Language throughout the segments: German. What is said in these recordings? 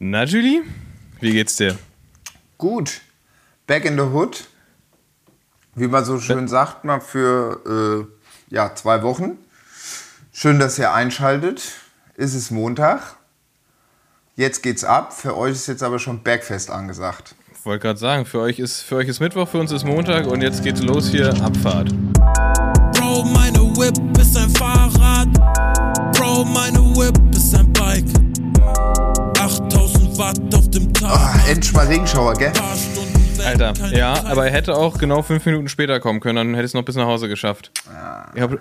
Na, Julie, wie geht's dir? Gut. Back in the Hood. Wie man so schön sagt, mal für äh, ja, zwei Wochen. Schön, dass ihr einschaltet. Es ist Montag. Jetzt geht's ab. Für euch ist jetzt aber schon Bergfest angesagt. Ich wollte gerade sagen, für euch, ist, für euch ist Mittwoch, für uns ist Montag und jetzt geht's los hier, Abfahrt. Bro, meine Whip ist ein Fahrrad. Bro, meine Whip ist ein Bike. Ah, endlich mal Regenschauer, gell? Alter, ja, aber er hätte auch genau fünf Minuten später kommen können, dann hätte es noch bis nach Hause geschafft. Ich hab,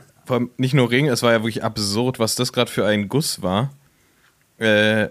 nicht nur Regen, es war ja wirklich absurd, was das gerade für ein Guss war. Äh,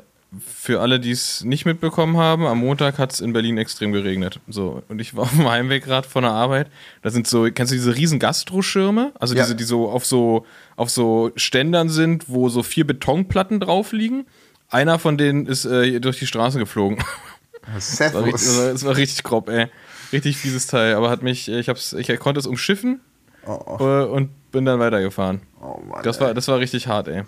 für alle, die es nicht mitbekommen haben, am Montag hat es in Berlin extrem geregnet. So, und ich war auf dem Heimweg gerade von der Arbeit. Da sind so, kennst du diese riesen Gastroschirme? Also Ja. diese, die so auf so auf so Ständern sind, wo so vier Betonplatten drauf liegen. Einer von denen ist äh, durch die Straße geflogen. Das war, richtig, das, war, Servus. richtig grob, ey. Richtig fieses Teil. Aber hat mich, ich, hab's, ich konnte es umschiffen Oh, oh, äh, und bin dann weitergefahren. oh Mann, Das ey. war, das war richtig hart, ey.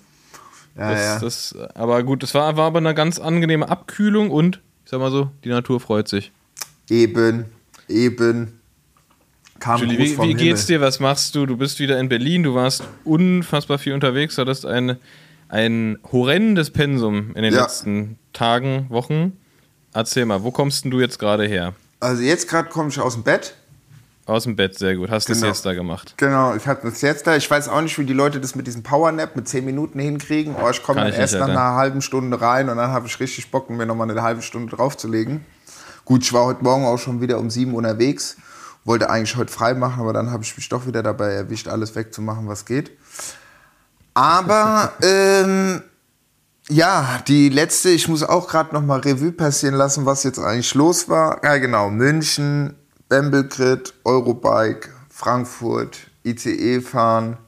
ja, Das, ja. das, aber gut, das war, war aber eine ganz angenehme Abkühlung und, ich sag mal so, die Natur freut sich. Eben, eben. Kam Julie, wie, wie geht's dir? Was machst du? Du bist wieder in Berlin, du warst unfassbar viel unterwegs, hattest ein, ein horrendes Pensum in den Ja. letzten Tagen, Wochen. Erzähl mal, wo kommst denn du jetzt gerade her? Also jetzt gerade komme ich aus dem Bett. Aus dem Bett, sehr gut. Hast du Genau. das jetzt da gemacht? Genau, ich hatte das jetzt da. Ich weiß auch nicht, wie die Leute das mit diesem Powernap mit 10 Minuten hinkriegen. Oh, ich komme dann erst nach einer halben Stunde rein und dann habe ich richtig Bock, mir nochmal eine halbe Stunde draufzulegen. Gut, ich war heute Morgen auch schon wieder um 7 unterwegs. Wollte eigentlich heute frei machen, aber dann habe ich mich doch wieder dabei erwischt, alles wegzumachen, was geht. Aber ähm, ja, die letzte, ich muss auch gerade noch mal Revue passieren lassen, was jetzt eigentlich los war. Ja, genau, München, Bembelgrid, Eurobike, Frankfurt, ICE fahren.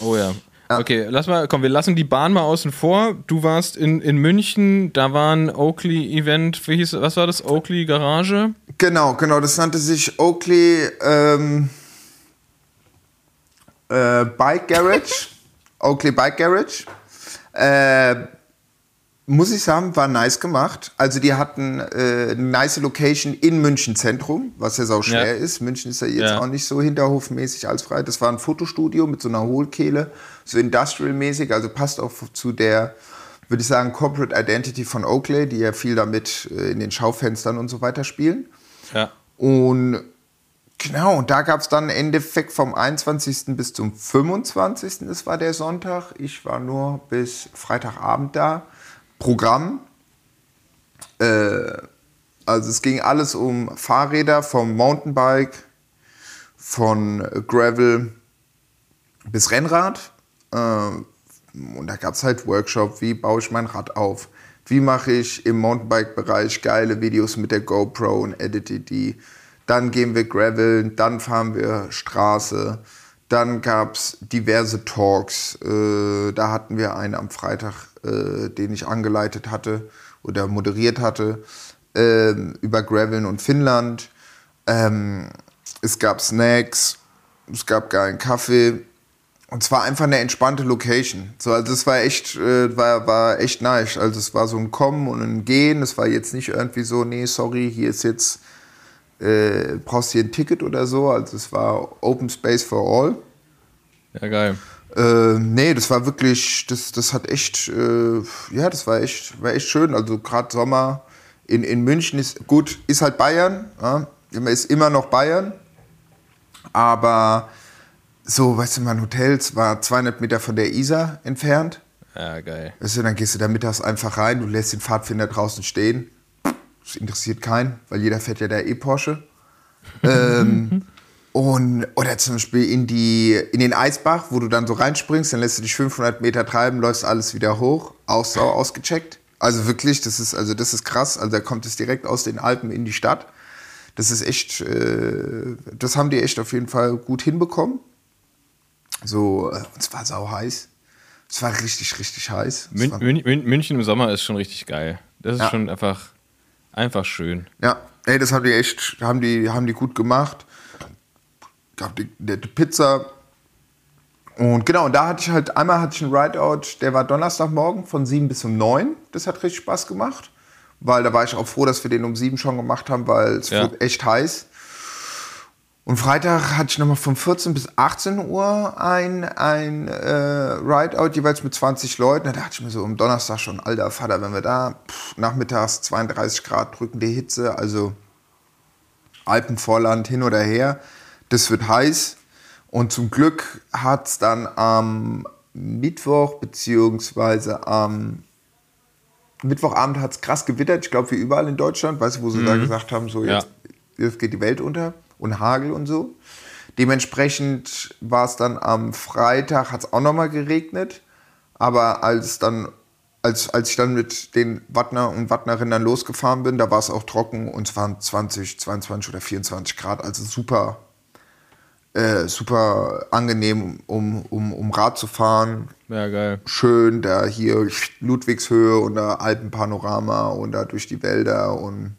Oh ja. Okay, lass mal, komm, wir lassen die Bahn mal außen vor. Du warst in, in München, da war ein Oakley-Event, wie hieß was war das? Oakley Garage? Genau, genau, das nannte sich Oakley ähm, äh, Bike Garage. Oakley Bike Garage. Äh, muss ich sagen, war nice gemacht. Also die hatten äh, eine nice Location in München Zentrum, was ja sau schwer Ja. ist. München ist ja jetzt Ja. auch nicht so hinterhofmäßig als frei. Das war ein Fotostudio mit so einer Hohlkehle, so industrial-mäßig, also passt auch zu der, würde ich sagen, Corporate Identity von Oakley, die ja viel damit äh, in den Schaufenstern und so weiter spielen. Ja. Und genau, und da gab es dann Endeffekt vom 21. bis zum 25. Das war der Sonntag. Ich war nur bis Freitagabend da. Programm. Äh, also es ging alles um Fahrräder vom Mountainbike, von Gravel bis Rennrad. Äh, und da gab es halt Workshop, wie baue ich mein Rad auf, wie mache ich im Mountainbike-Bereich geile Videos mit der GoPro und edite die. Dann gehen wir Gravel, dann fahren wir Straße. Dann gab es diverse Talks. Äh, da hatten wir einen am Freitag, äh, den ich angeleitet hatte oder moderiert hatte, ähm, über Graveln und Finnland. Ähm, es gab Snacks, es gab geilen Kaffee. Und es war einfach eine entspannte Location. So, also es war echt, äh, war, war echt nice. Also es war so ein Kommen und ein Gehen. Es war jetzt nicht irgendwie so, nee, sorry, hier ist jetzt, äh, brauchst hier ein Ticket oder so. Also es war Open Space for All. Ja, geil. Äh, nee, das war wirklich, das, das hat echt, äh, ja, das war echt, war echt schön. Also gerade Sommer in, in München ist gut, ist halt Bayern, ja, ist immer noch Bayern, aber so, weißt du, mein Hotel war 200 Meter von der Isar entfernt. Ja, geil. Weißt du, dann gehst du da mittags einfach rein, du lässt den Pfadfinder draußen stehen. Das interessiert keinen, weil jeder fährt ja da eh Porsche. ähm, und, oder zum Beispiel in, die, in den Eisbach, wo du dann so reinspringst, dann lässt du dich 500 Meter treiben, läufst alles wieder hoch, Aussau ausgecheckt. Also wirklich, das ist, also das ist krass. Also da kommt es direkt aus den Alpen in die Stadt. Das ist echt, äh, das haben die echt auf jeden Fall gut hinbekommen. So, äh, und es war sau heiß. Es war richtig, richtig heiß. Mün Mün München im Sommer ist schon richtig geil. Das ist Ja. schon einfach, einfach schön. ja, ey, das haben die echt, haben die, haben die gut gemacht. Gab die nette Pizza Und genau, und da hatte ich halt, einmal hatte ich einen Rideout, der war Donnerstagmorgen von 7 bis um 9. Das hat richtig Spaß gemacht. Weil da war ich auch froh, dass wir den um 7 schon gemacht haben, weil es Ja. wurde echt heiß. Und Freitag hatte ich nochmal von 14 bis 18 Uhr ein, ein äh, Rideout, jeweils mit 20 Leuten. Da dachte ich mir so am Donnerstag schon, alter Vater, wenn wir da pff, nachmittags 32 Grad drückende Hitze, also Alpenvorland hin oder her, das wird heiß. Und zum Glück hat es dann am Mittwoch beziehungsweise am Mittwochabend hat es krass gewittert, ich glaube wie überall in Deutschland, weißt du, wo sie da gesagt haben, so Ja. jetzt, jetzt geht die Welt unter und Hagel und so. Dementsprechend war es dann am Freitag, hat es auch nochmal geregnet, aber als dann als, als ich dann mit den Wattner und Wattnerinnen losgefahren bin, da war es auch trocken und es waren 20, 22 oder 24 Grad, also super, äh, super angenehm, um, um, um Rad zu fahren. Ja, geil. Schön, da hier Ludwigshöhe und da Alpenpanorama und da durch die Wälder und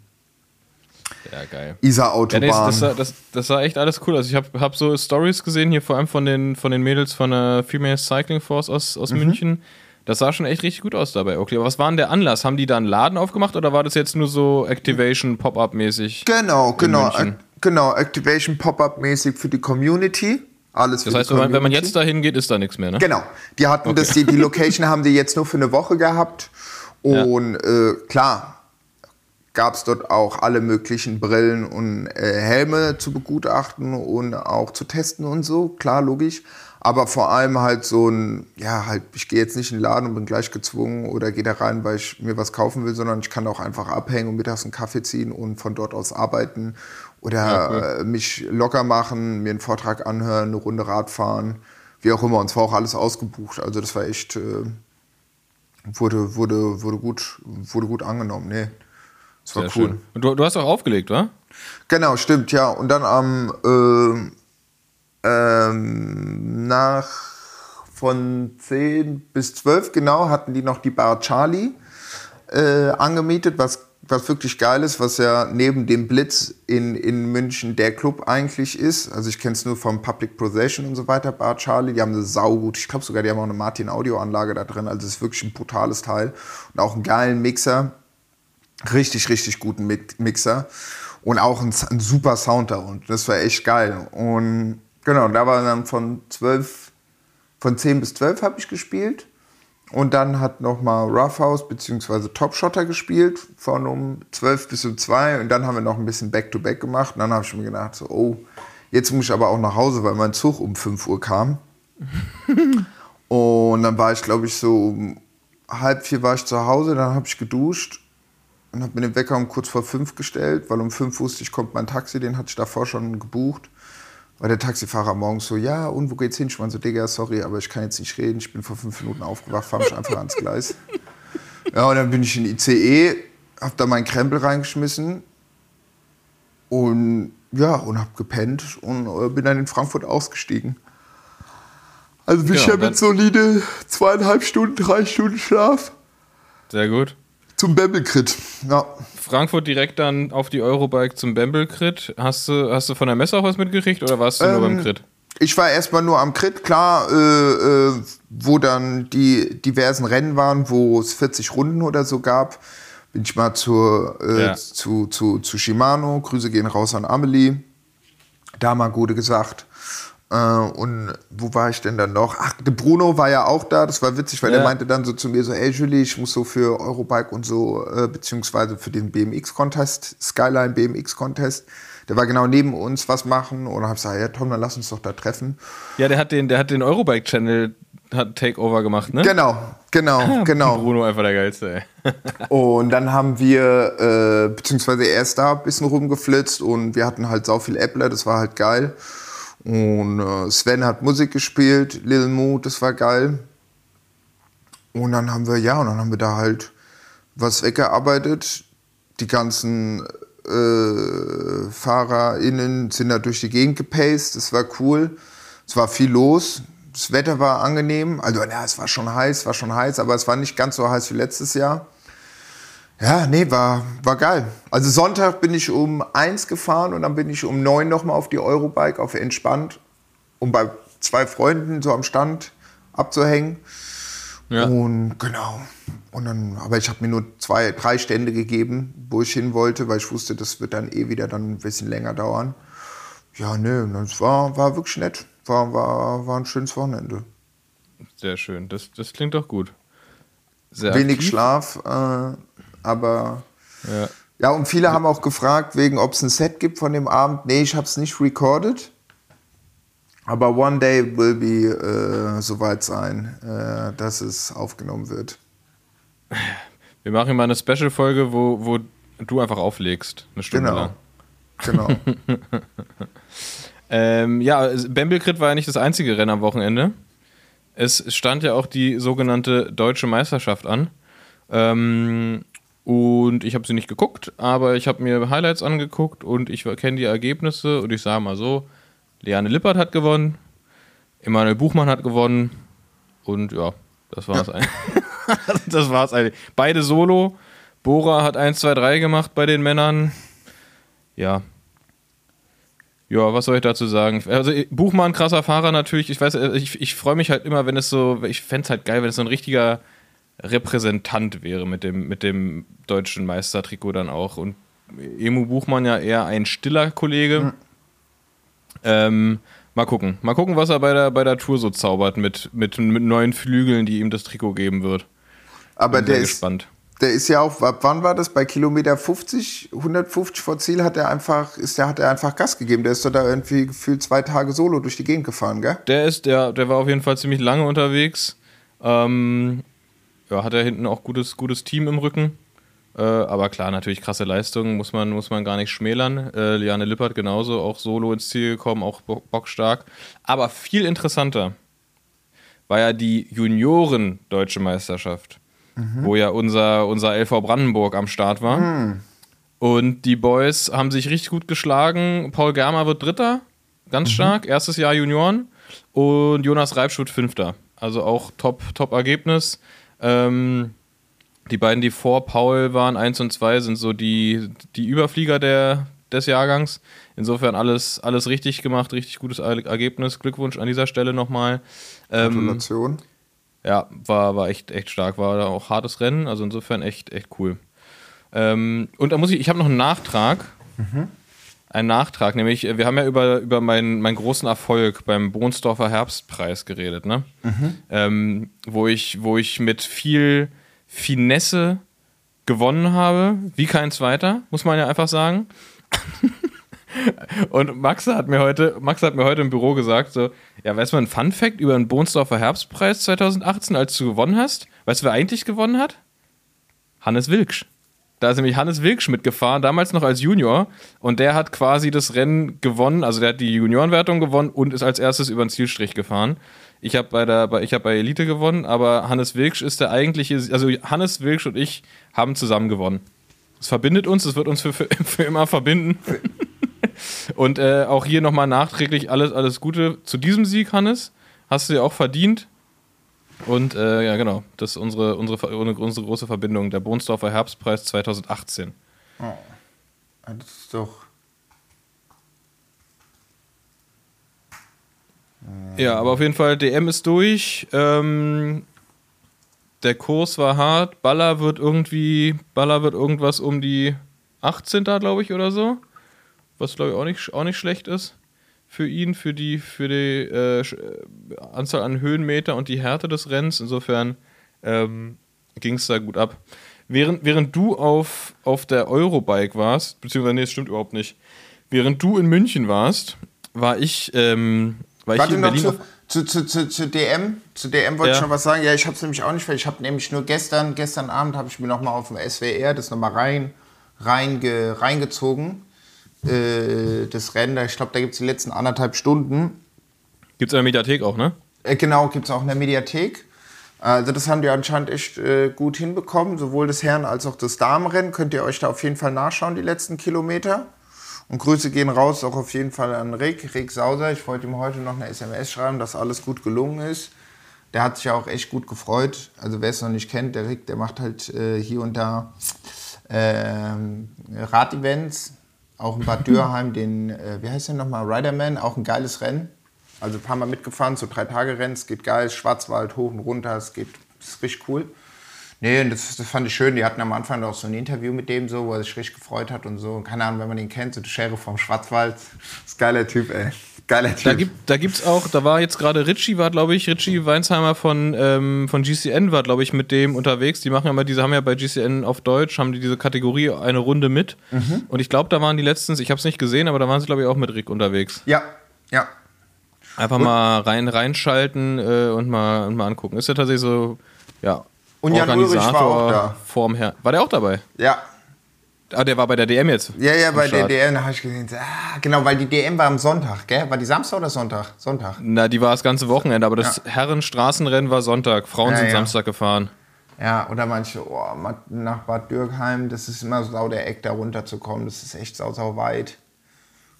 Ja, geil. Ja, Isar-Autobahn. nee, das, sah, das, das sah echt alles cool aus. Ich habe hab so Stories gesehen, hier vor allem von den, von den Mädels von der Female Cycling Force aus, Mhm. aus München. Das sah schon echt richtig gut aus dabei. Okay, aber was war denn der Anlass? Haben die da einen Laden aufgemacht oder war das jetzt nur so Activation, Pop-Up-mäßig? genau, genau, München. Genau, Activation Pop-Up mäßig für die Community. Alles für Das heißt, wenn man, jetzt dahin geht, ist da nichts mehr, ne? Genau. Die hatten das, die, die Location haben die jetzt nur für eine Woche gehabt. Und äh, klar, gab es dort auch alle möglichen Brillen und äh, Helme zu begutachten und auch zu testen und so. Klar, logisch. Aber vor allem halt so ein, ja, halt, ich gehe jetzt nicht in den Laden und bin gleich gezwungen oder gehe da rein, weil ich mir was kaufen will, sondern ich kann auch einfach abhängen und mittags einen Kaffee ziehen und von dort aus arbeiten oder äh, mich locker machen, mir einen Vortrag anhören, eine Runde Rad fahren, wie auch immer. Und es war auch alles ausgebucht. Also das war echt, äh, wurde, wurde, wurde, gut, wurde gut angenommen. Nee, es war Sehr cool. schön. Und du, du hast auch aufgelegt, wa? Genau, stimmt, ja. Und dann am ähm, ähm, nach von 10 bis 12 genau hatten die noch die Bar Charlie äh, angemietet, was, was wirklich geil ist, was ja neben dem Blitz in, in München der Club eigentlich ist. Also ich kenne es nur vom Public Possession und so weiter, Bar Charlie. Die haben eine saugut, ich glaube sogar, die haben auch eine Martin Audioanlage da drin. Also es ist wirklich ein brutales Teil. Und auch einen geilen Mixer richtig, richtig guten Mi- Mixer und auch ein, ein super Sound da und das war echt geil. Und genau, da war dann von 12, von 10 bis 12 habe ich gespielt und dann hat nochmal Roughhouse bzw. Top Shotter gespielt von um 12 bis um 2 und dann haben wir noch ein bisschen Back-to-Back gemacht und dann habe ich mir gedacht, so, oh, jetzt muss ich aber auch nach Hause, weil mein Zug um 5 Uhr kam. Und dann war ich, glaube ich, so um halb vier war ich zu Hause, dann habe ich geduscht und habe mir den Wecker um kurz vor fünf gestellt, weil um fünf wusste ich, kommt mein Taxi, den hatte ich davor schon gebucht. Weil der Taxifahrer morgens so, ja, und wo geht's hin? Ich meine so, Digga, sorry, aber ich kann jetzt nicht reden, ich bin vor fünf Minuten aufgewacht, fahr mich einfach ans Gleis. Ja, und dann bin ich in ICE, hab da meinen Krempel reingeschmissen und ja, und hab gepennt und äh, bin dann in Frankfurt ausgestiegen. Also bin Ja, ich ja mit solide zweieinhalb Stunden, drei Stunden Schlaf Sehr gut. Zum Bembelkrit. Ja. Frankfurt direkt dann auf die Eurobike zum Bamble-Crit. Hast du, hast du von der Messe auch was mitgekriegt oder warst du nur Ähm, beim Crit? Ich war erstmal nur am Crit, klar, äh, äh, wo dann die diversen Rennen waren, wo es 40 Runden oder so gab. Bin ich mal zur, äh, Ja. zu, zu, zu Shimano. Grüße gehen raus an Amelie. Da mal Gute gesagt. Äh, und wo war ich denn dann noch? Ach, der Bruno war ja auch da. Das war witzig, weil Ja. der meinte dann so zu mir so, ey Julie, ich muss so für Eurobike und so, äh, beziehungsweise für den BMX-Contest, Skyline BMX-Contest. Der war genau neben uns was machen und dann hab ich gesagt, ja Tom, dann lass uns doch da treffen. Ja, der hat den, der hat den Eurobike-Channel hat Takeover gemacht, ne? Genau, genau, genau. Bruno einfach der geilste, ey. Und dann haben wir, äh, beziehungsweise er ist da ein bisschen rumgeflitzt und wir hatten halt sau viel Äppler, das war halt geil. Und äh, Sven hat Musik gespielt, Lil Mo, das war geil. Und dann haben wir, ja, und dann haben wir da halt was weggearbeitet. Die ganzen äh, FahrerInnen sind da durch die Gegend gepaced, das war cool. Es war viel los. Das Wetter war angenehm. Also, ja, es war schon heiß, war schon heiß, aber es war nicht ganz so heiß wie letztes Jahr. Ja, nee, war, war geil. Also Sonntag bin ich um eins gefahren und dann bin ich um neun nochmal auf die Eurobike, auf entspannt. Und bei zwei Freunden so am Stand abzuhängen. Ja. Und genau. Und dann, aber ich habe mir nur zwei, drei Stände gegeben, wo ich hin wollte, weil ich wusste, das wird dann eh wieder dann ein bisschen länger dauern. Ja, nee, das war, war wirklich nett. War, war, war ein schönes Wochenende. Sehr schön. Das, das klingt doch gut. Sehr Wenig aktiv. Schlaf, äh, aber ja. ja, und viele haben auch gefragt, wegen ob es ein Set gibt von dem Abend. Nee, ich habe es nicht recorded. Aber one day will be äh, soweit sein, äh, dass es aufgenommen wird. Wir machen mal eine Special-Folge, wo, wo du einfach auflegst. Eine Stunde genau. lang. Genau. ähm, ja, Bembelkrit war ja nicht das einzige Rennen am Wochenende. Es stand ja auch die sogenannte Deutsche Meisterschaft an. Ähm, und ich habe sie nicht geguckt, aber ich habe mir Highlights angeguckt und ich kenne die Ergebnisse und ich sage mal so, Leane Lippert hat gewonnen, Emanuel Buchmann hat gewonnen und ja, das war's ja. eigentlich. das war's eigentlich. Beide Solo. Bora hat 1, 2, 3 gemacht bei den Männern. Ja. Ja, was soll ich dazu sagen? Also Buchmann, krasser Fahrer natürlich. Ich weiß, ich, ich freue mich halt immer, wenn es so, ich fände es halt geil, wenn es so ein richtiger Repräsentant wäre mit dem, mit dem deutschen Meistertrikot dann auch. Und Emu Buchmann ja eher ein stiller Kollege. Mhm. Ähm, mal gucken. Mal gucken, was er bei der, bei der Tour so zaubert mit, mit, mit neuen Flügeln, die ihm das Trikot geben wird. Aber Bin der ist, gespannt. der ist ja auch, ab wann war das? Bei Kilometer 50, 150 vor Ziel hat er einfach, ist der, hat er einfach Gas gegeben. Der ist doch da irgendwie gefühlt zwei Tage solo durch die Gegend gefahren, gell? Der ist, der, der war auf jeden Fall ziemlich lange unterwegs. Ähm, ja, hat er hinten auch gutes, gutes Team im Rücken. Äh, aber klar, natürlich krasse Leistungen, muss man, muss man gar nicht schmälern. Äh, Liane Lippert genauso, auch solo ins Ziel gekommen, auch bockstark. Aber viel interessanter war ja die Junioren-Deutsche Meisterschaft, mhm. wo ja unser, unser LV Brandenburg am Start war. Mhm. Und die Boys haben sich richtig gut geschlagen. Paul Germer wird Dritter, ganz mhm. stark, erstes Jahr Junioren. Und Jonas Reibschut Fünfter. Also auch Top-Ergebnis. Top ähm, die beiden, die vor Paul waren, 1 und 2, sind so die, die Überflieger der, des Jahrgangs. Insofern alles, alles richtig gemacht, richtig gutes Ergebnis. Glückwunsch an dieser Stelle nochmal. Ähm, Gratulation. Ja, war, war echt, echt stark. War auch hartes Rennen, also insofern echt, echt cool. Ähm, und da muss ich, ich habe noch einen Nachtrag. Mhm. Einen Nachtrag, nämlich, wir haben ja über, über meinen, meinen großen Erfolg beim Bohnsdorfer Herbstpreis geredet, ne? Mhm. Ähm, wo, ich, wo ich mit viel Finesse gewonnen habe, wie kein zweiter, muss man ja einfach sagen. Und Max hat mir heute, Max hat mir heute im Büro gesagt, so, ja, weißt du mal ein Fun Fact über den Bohnsdorfer Herbstpreis 2018, als du gewonnen hast? Weißt du, wer eigentlich gewonnen hat? Hannes Wilksch. Da ist nämlich Hannes Wilksch mitgefahren, damals noch als Junior. Und der hat quasi das Rennen gewonnen, also der hat die Juniorenwertung gewonnen und ist als erstes über den Zielstrich gefahren. Ich habe bei bei, habe bei Elite gewonnen, aber Hannes Wilksch ist der eigentliche, also Hannes Wilksch und ich haben zusammen gewonnen. Das verbindet uns, das wird uns für, für, für immer verbinden. und äh, auch hier nochmal nachträglich alles, alles Gute zu diesem Sieg, Hannes. Hast du dir auch verdient. Und äh, ja, genau, das ist unsere, unsere, unsere große Verbindung, der Bohnsdorfer Herbstpreis 2018. Oh, das ist doch Ja, aber auf jeden Fall, DM ist durch. Ähm, der Kurs war hart. Baller wird irgendwie, Baller wird irgendwas um die 18. glaube ich oder so. Was glaube ich auch nicht, auch nicht schlecht ist für ihn, für die, für die äh, Anzahl an Höhenmeter und die Härte des Rennens. Insofern ähm, ging es da gut ab. Während, während du auf, auf der Eurobike warst, beziehungsweise nee, das stimmt überhaupt nicht. Während du in München warst, war ich ähm, weil Warte noch zu, zu, zu, zu, zu, DM. Zu DM wollte ja. ich noch was sagen. Ja, ich habe es nämlich auch nicht, weil ich habe nämlich nur gestern, gestern Abend habe ich mir noch mal auf dem SWR das nochmal rein, reinge, reingezogen. Äh, das Rennen, ich glaube, da gibt es die letzten anderthalb Stunden. Gibt es in der Mediathek auch, ne? Äh, genau, gibt es auch in der Mediathek. Also das haben die anscheinend echt äh, gut hinbekommen, sowohl das Herren- als auch das Damenrennen. Könnt ihr euch da auf jeden Fall nachschauen, die letzten Kilometer. Und Grüße gehen raus auch auf jeden Fall an Rick, Rick Sauser. Ich wollte ihm heute noch eine SMS schreiben, dass alles gut gelungen ist. Der hat sich auch echt gut gefreut. Also wer es noch nicht kennt, der Rick, der macht halt äh, hier und da äh, Radevents. Auch in Bad Dürheim, den, äh, wie heißt der nochmal, Riderman, auch ein geiles Rennen. Also ein paar Mal mitgefahren, so drei Tage Rennen, es geht geil, Schwarzwald hoch und runter, es geht, ist richtig cool. Nee, und das, das fand ich schön. Die hatten am Anfang auch so ein Interview mit dem, so, wo er sich richtig gefreut hat und so. Und keine Ahnung, wenn man ihn kennt, so der Sheriff vom Schwarzwald. Das ist ein geiler Typ, ey. Geiler Typ. Da gibt da gibt's auch, da war jetzt gerade Richie, war glaube ich, Richie Weinsheimer von, ähm, von GCN war glaube ich mit dem unterwegs. Die machen ja immer diese, haben ja bei GCN auf Deutsch, haben die diese Kategorie eine Runde mit. Mhm. Und ich glaube, da waren die letztens, ich habe es nicht gesehen, aber da waren sie glaube ich auch mit Rick unterwegs. ja, ja. Einfach mal rein reinschalten äh, und mal und mal angucken. Ist ja tatsächlich so, ja. Und Jan Ulrich war auch da. Vorm Her war der auch dabei? Ja, Ah, der war bei der DM jetzt. ja, ja, bei der. DM habe ich gesehen. Ah, genau, weil die DM war am Sonntag, gell? War die Samstag oder Sonntag? Sonntag. Na, die war das ganze Wochenende, aber das Herrenstraßenrennen war Sonntag. Frauen Ja, sind ja. Samstag gefahren. Ja, oder manche, oh, nach Bad Dürkheim, das ist immer so sau der Eck, da runterzukommen. Das ist echt sau, sau weit.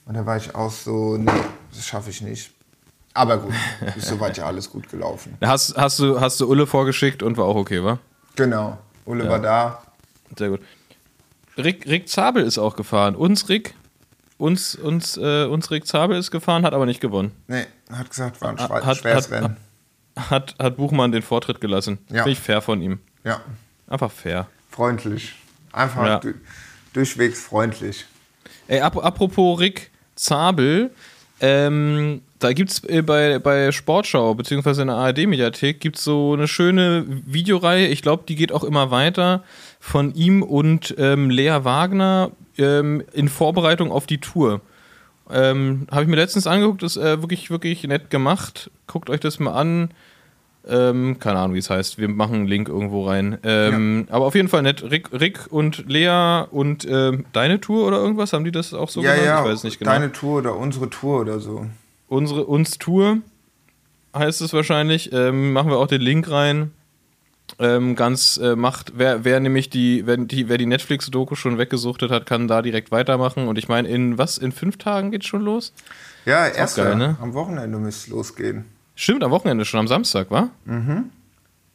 Und da war ich auch so, nee, das schaffe ich nicht. Aber gut, ist soweit ja alles gut gelaufen. Hast, hast, du, hast du Ulle vorgeschickt und war auch okay, wa? Genau, Ulle war da. Sehr gut. Rick, Rick Zabel ist auch gefahren. Uns Rick, uns, uns, äh, uns Rick Zabel ist gefahren, hat aber nicht gewonnen. Nee, hat gesagt, war ein schwa- Hat, schweres hat, Rennen. hat, hat Buchmann den Vortritt gelassen. Ja. Finde ich fair von ihm. Ja, Einfach fair. freundlich. Einfach Ja. du, durchwegs freundlich. Ey, ap apropos Rick Zabel, ähm, da gibt's äh, bei, bei Sportschau, beziehungsweise in der ARD-Mediathek, gibt's so eine schöne Videoreihe, ich glaube, die geht auch immer weiter, von ihm und ähm, Lea Wagner ähm, in Vorbereitung auf die Tour. Ähm, Habe ich mir letztens angeguckt, ist äh, wirklich, wirklich nett gemacht. Guckt euch das mal an. Ähm, keine Ahnung, wie es heißt. Wir machen einen Link irgendwo rein. Ähm, Aber auf jeden Fall nett. Rick, Rick und Lea und ähm, deine Tour oder irgendwas, haben die das auch so ja, genannt? ja, ich weiß nicht genau. deine Tour oder unsere Tour oder so. Unsere uns Tour heißt es wahrscheinlich. Ähm, machen wir auch den Link rein. Ähm, ganz äh, macht, wer, wer nämlich die, wenn die, wer die Netflix-Doku schon weggesuchtet hat, kann da direkt weitermachen. Und ich meine, in was? In fünf Tagen geht's schon los? Ja, erst ne? am Wochenende müsste es losgehen. Stimmt, am Wochenende schon, am Samstag, wa? Mhm.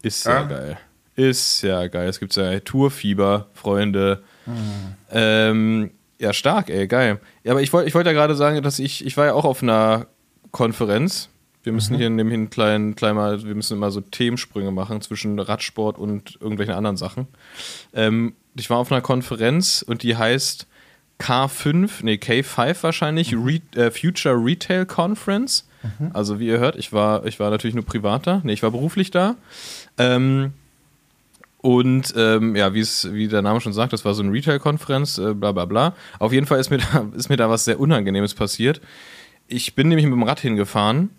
Ist ja, Ja. geil. Ist ja geil. Es gibt ja Tourfieber, Freunde. Ähm, ja, stark, ey, geil. Ja, aber ich wollte ich wollt ja gerade sagen, dass ich, ich war ja auch auf einer Konferenz. Wir müssen hier nämlich einen kleinen, klein mal, wir müssen immer so Themensprünge machen zwischen Radsport und irgendwelchen anderen Sachen. Ähm, ich war auf einer Konferenz und die heißt K5, nee, K5 wahrscheinlich, Re äh, Future Retail Conference. Also wie ihr hört, ich war, ich war natürlich nur privat da. Nee, ich war beruflich da. Ähm, und ähm, ja, wie es, wie der Name schon sagt, das war so eine Retail-Konferenz, äh, bla bla bla. Auf jeden Fall ist mir, da, ist mir da was sehr Unangenehmes passiert. Ich bin nämlich mit dem Rad hingefahren,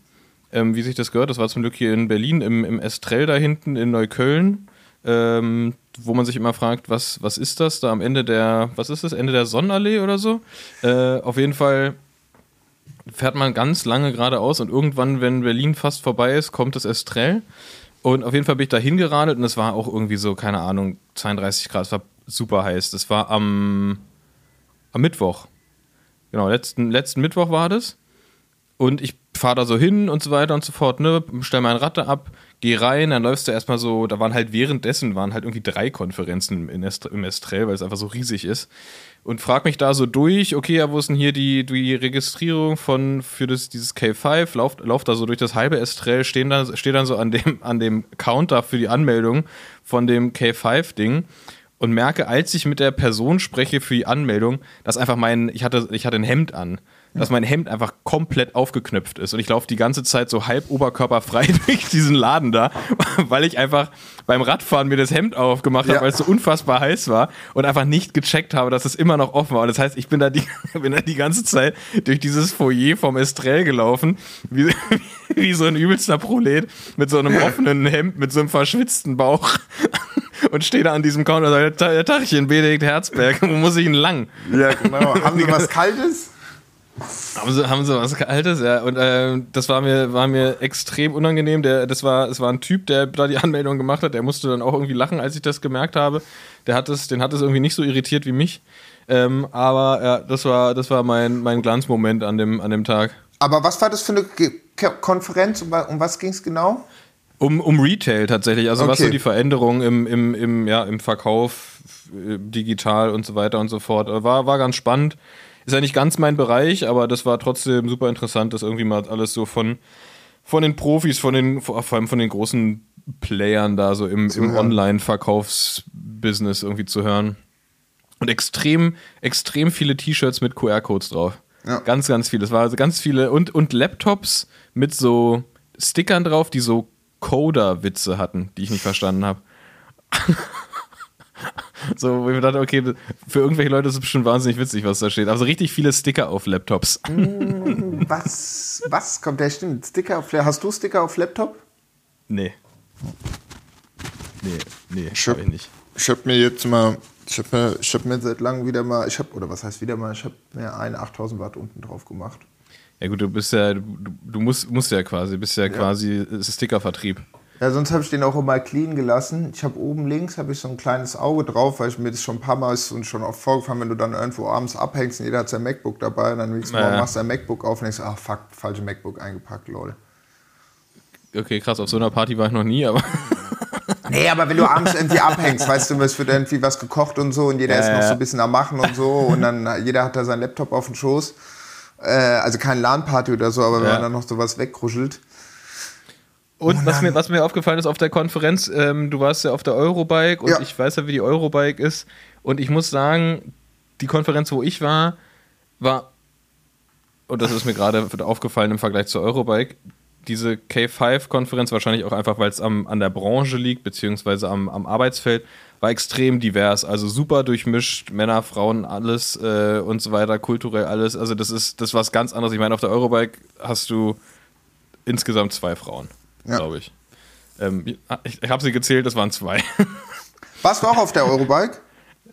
ähm, wie sich das gehört. Das war zum Glück hier in Berlin, im, im Estrell da hinten in Neukölln, ähm, wo man sich immer fragt, was, was ist das da am Ende der, was ist das, Ende der Sonnenallee oder so? Äh, auf jeden Fall fährt man ganz lange geradeaus und irgendwann, wenn Berlin fast vorbei ist, kommt das Estrell. Und auf jeden Fall bin ich da hingeradelt und es war auch irgendwie so, keine Ahnung, 32 Grad, es war super heiß. Das war am, am Mittwoch. Genau, letzten, letzten Mittwoch war das. Und ich fahre da so hin und so weiter und so fort, ne, stell mein Rad da ab, geh rein, dann läufst du erstmal so, da waren halt währenddessen, waren halt irgendwie drei Konferenzen in Est im Estrell, weil es einfach so riesig ist. Und frag mich da so durch, okay, ja, wo ist denn hier die, die Registrierung von, für das, dieses K5, lauf, lauf da so durch das halbe Estrell, stehen dann, steht dann so an dem, an dem Counter für die Anmeldung von dem K5-Ding und merke, als ich mit der Person spreche für die Anmeldung, dass einfach mein, ich hatte, ich hatte ein Hemd an, dass mein Hemd einfach komplett aufgeknöpft ist und ich laufe die ganze Zeit so halb oberkörperfrei durch diesen Laden da, weil ich einfach beim Radfahren mir das Hemd aufgemacht Ja. habe, weil es so unfassbar heiß war und einfach nicht gecheckt habe, dass es immer noch offen war. Und das heißt, ich bin da die, bin da die ganze Zeit durch dieses Foyer vom Estrell gelaufen, wie, wie so ein übelster Prolet mit so einem offenen Hemd, mit so einem verschwitzten Bauch und stehe da an diesem Counter und sage, Tachchen, Benedikt Herzberg, wo muss ich denn lang? Ja, genau. Haben Sie was Kaltes? Haben sie, haben sie was Kaltes, ja. Und äh, das war mir, war mir extrem unangenehm. Der, das war, es war ein Typ, der da die Anmeldung gemacht hat. Der musste dann auch irgendwie lachen, als ich das gemerkt habe. Der hat es, den hat es irgendwie nicht so irritiert wie mich. Ähm, aber ja, das war, das war mein, mein Glanzmoment an dem, an dem Tag. Aber was war das für eine Ge Konferenz? Um, um was ging es genau? Um, um Retail tatsächlich, also was Okay. so die Veränderungen im, im, im, ja, im Verkauf, äh, digital und so weiter und so fort. War, war ganz spannend. Ist ja nicht ganz mein Bereich, aber das war trotzdem super interessant, das irgendwie mal alles so von, von den Profis, von den, vor allem von den großen Playern da so im, im Online-Verkaufsbusiness irgendwie zu hören. Und extrem, extrem viele T-Shirts mit QR-Codes drauf. Ja. Ganz, ganz viele. Es war also ganz viele und, und Laptops mit so Stickern drauf, die so Coder-Witze hatten, die ich nicht verstanden habe. so, wo ich mir dachte, okay, für irgendwelche Leute ist es bestimmt wahnsinnig witzig, was da steht. Also richtig viele Sticker auf Laptops. Was, was kommt der stimmt? Sticker auf Hast du Sticker auf Laptop? nee. Nee, nee, Ich hab hab- ich nicht. Ich habe mir jetzt mal, ich habe mir, ich hab mir seit langem wieder mal, ich habe, oder was heißt wieder mal, ich habe mir einen 8000 Watt unten drauf gemacht. Ja gut, du bist ja, du, du musst, musst ja quasi, bist ja, quasi es ist Stickervertrieb. Ja, sonst habe ich den auch immer clean gelassen. Ich habe oben links habe ich so ein kleines Auge drauf, weil ich mir das schon ein paar Mal ist und schon oft vorgefallen, wenn du dann irgendwo abends abhängst und jeder hat sein MacBook dabei und dann nächsten Ja, Morgen ja. machst du dein MacBook auf und denkst, ach fuck, falsche MacBook eingepackt, lol. Okay, krass, auf so einer Party war ich noch nie, aber Nee, aber wenn du abends irgendwie abhängst, weißt du, es wird irgendwie was gekocht und so und jeder Ja, ist noch so ein bisschen am Machen und so und dann jeder hat da seinen Laptop auf dem Schoß. Äh, also keine LAN-Party oder so, aber wenn man dann noch sowas wegkruschelt. Und was Mann. mir, was mir aufgefallen ist auf der Konferenz, ähm, du warst ja auf der Eurobike und Ja. ich weiß ja, wie die Eurobike ist. Und ich muss sagen, die Konferenz, wo ich war, war, und das ist mir gerade aufgefallen im Vergleich zur Eurobike, diese K5-Konferenz, wahrscheinlich auch einfach, weil es am, an der Branche liegt, beziehungsweise am, am Arbeitsfeld, war extrem divers. Also super durchmischt, Männer, Frauen, alles äh, und so weiter, kulturell alles. Also das ist das was ganz anderes. Ich meine, auf der Eurobike hast du insgesamt zwei Frauen, Ja. glaube ich. Ähm, ich ich habe sie gezählt, das waren zwei. Warst du auch auf der Eurobike?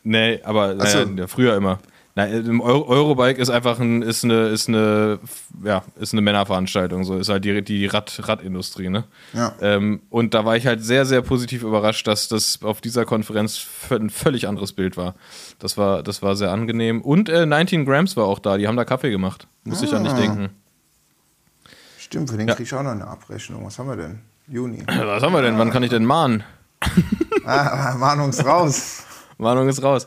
nee, aber so. naja, ja, früher immer. Nein, Eurobike ist einfach ein, ist eine, ist eine, ja, ist eine Männerveranstaltung, so ist halt die, die Rad, Radindustrie, ne? Ja. Ähm, und da war ich halt sehr, sehr positiv überrascht, dass das auf dieser Konferenz ein völlig anderes Bild war. Das war, das war sehr angenehm. Und äh, 19 Grams war auch da, die haben da Kaffee gemacht. Muss ich an Ah. nicht denken. Stimmt, für den Ja. krieg ich auch noch eine Abrechnung. Was haben wir denn? Juni. Was haben wir denn? Wann kann ich denn mahnen? ah, Mahnungs raus. Warnung ist raus.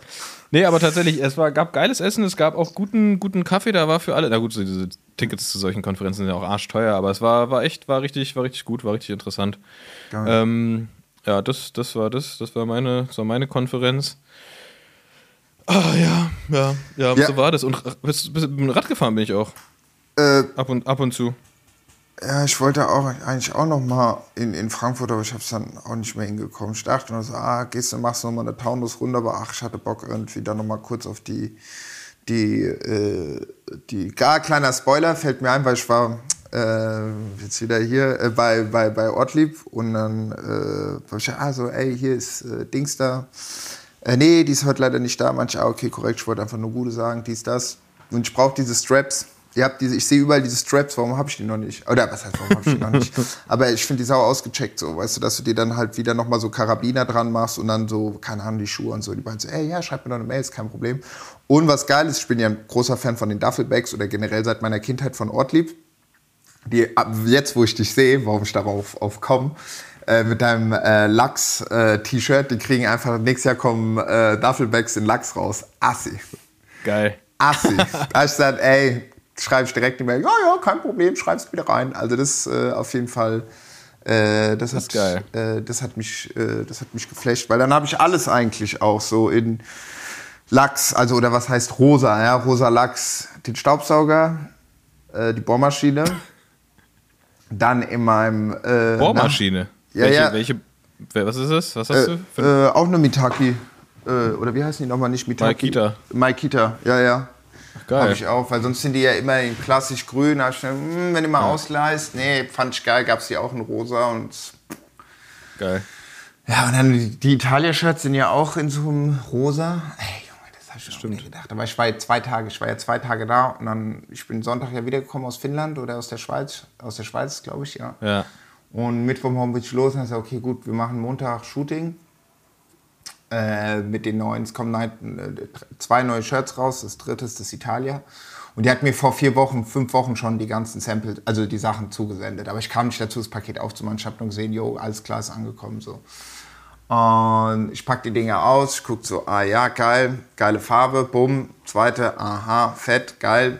Nee, aber tatsächlich, es war, gab geiles Essen, es gab auch guten, guten Kaffee, da war für alle. Na gut, so diese Tickets zu solchen Konferenzen sind ja auch arschteuer, aber es war, war echt, war richtig, war richtig gut, war richtig interessant. Ähm, ja, das, das war das, das war meine, das war meine Konferenz. Ah ja, ja, ja, Ja. so war das. Und bist, bist, mit dem Rad gefahren bin ich auch. Äh, Ab und, ab und zu. Ja, ich wollte auch eigentlich auch noch mal in, in Frankfurt, aber ich habe es dann auch nicht mehr hingekommen. Ich dachte nur so, ah, gehst du, machst noch mal eine Taunus-Runde, aber ach, ich hatte Bock irgendwie dann noch mal kurz auf die, die, äh, die, gar kleiner Spoiler fällt mir ein, weil ich war äh, jetzt wieder hier äh, bei, bei, bei Ortlieb und dann äh, war ich ah, so, ey, hier ist äh, Dings da. Äh, nee, die ist heute leider nicht da. Manche, ah, okay, korrekt, ich wollte einfach nur Gute sagen, dies, das. Und ich brauche diese Straps. Ihr habt diese, ich sehe überall diese Straps, warum habe ich die noch nicht? Oder was heißt, warum habe ich die noch nicht? Aber ich finde die sau ausgecheckt so, weißt du, dass du dir dann halt wieder nochmal so Karabiner dran machst und dann so, keine Ahnung, die Schuhe und so. Die beiden so, ey, ja, schreib mir doch eine Mail, ist kein Problem. Und was geil ist, ich bin ja ein großer Fan von den Duffelbags oder generell seit meiner Kindheit von Ortlieb die jetzt, wo ich dich sehe, warum ich darauf auf komme, äh, mit deinem äh, Lachs-T-Shirt, die kriegen einfach, nächstes Jahr kommen äh, Duffelbags in Lachs raus. Assi. Geil. Assi. da hab ich gesagt, ey, schreibe ich direkt eine Mail, ja, ja, kein Problem, schreib's wieder rein. Also das äh, auf jeden Fall, äh, das, hat, ist geil. Äh, das hat mich, äh, das hat mich geflasht, weil dann habe ich alles eigentlich auch so in Lachs, also oder was heißt rosa, ja, rosa Lachs, den Staubsauger, äh, die Bohrmaschine, dann in meinem äh, Bohrmaschine. Ja, welche, ja. welche, was ist das? Was na, hast du? Auch eine Mitaki. Oder wie heißen die nochmal? Nicht Mitaki. Maikita. Maikita, ja, ja. Geil. Habe ich auch, weil sonst sind die ja immer in klassisch grün. Hab ich gedacht, hm, wenn du mal ausleihst, nee, fand ich geil, gab es die auch in rosa und. geil. Ja, und dann die, Italia-Shirts sind ja auch in so einem rosa. Ey, Junge, das habe ich schon nie gedacht. Aber ich war ja zwei Tage, ich war ja zwei Tage da und dann, ich bin Sonntag ja wiedergekommen aus Finnland oder aus der Schweiz, aus der Schweiz, glaube ich, ja. Ja. Und Mittwoch bin ich los und dann gesagt, okay, gut, wir machen Montag Shooting. Äh, mit den neuen, es kommen neun, äh, zwei neue Shirts raus, das dritte ist das Italia. Und die hat mir vor vier Wochen, fünf Wochen schon die ganzen Sample, also die Sachen zugesendet. Aber ich kam nicht dazu, das Paket aufzumachen. Ich habe nur gesehen, jo, alles klar, ist angekommen. So. Und ich packe die Dinger aus, ich gucke so, ah ja, geil, geile Farbe, bumm, zweite, aha, fett, geil.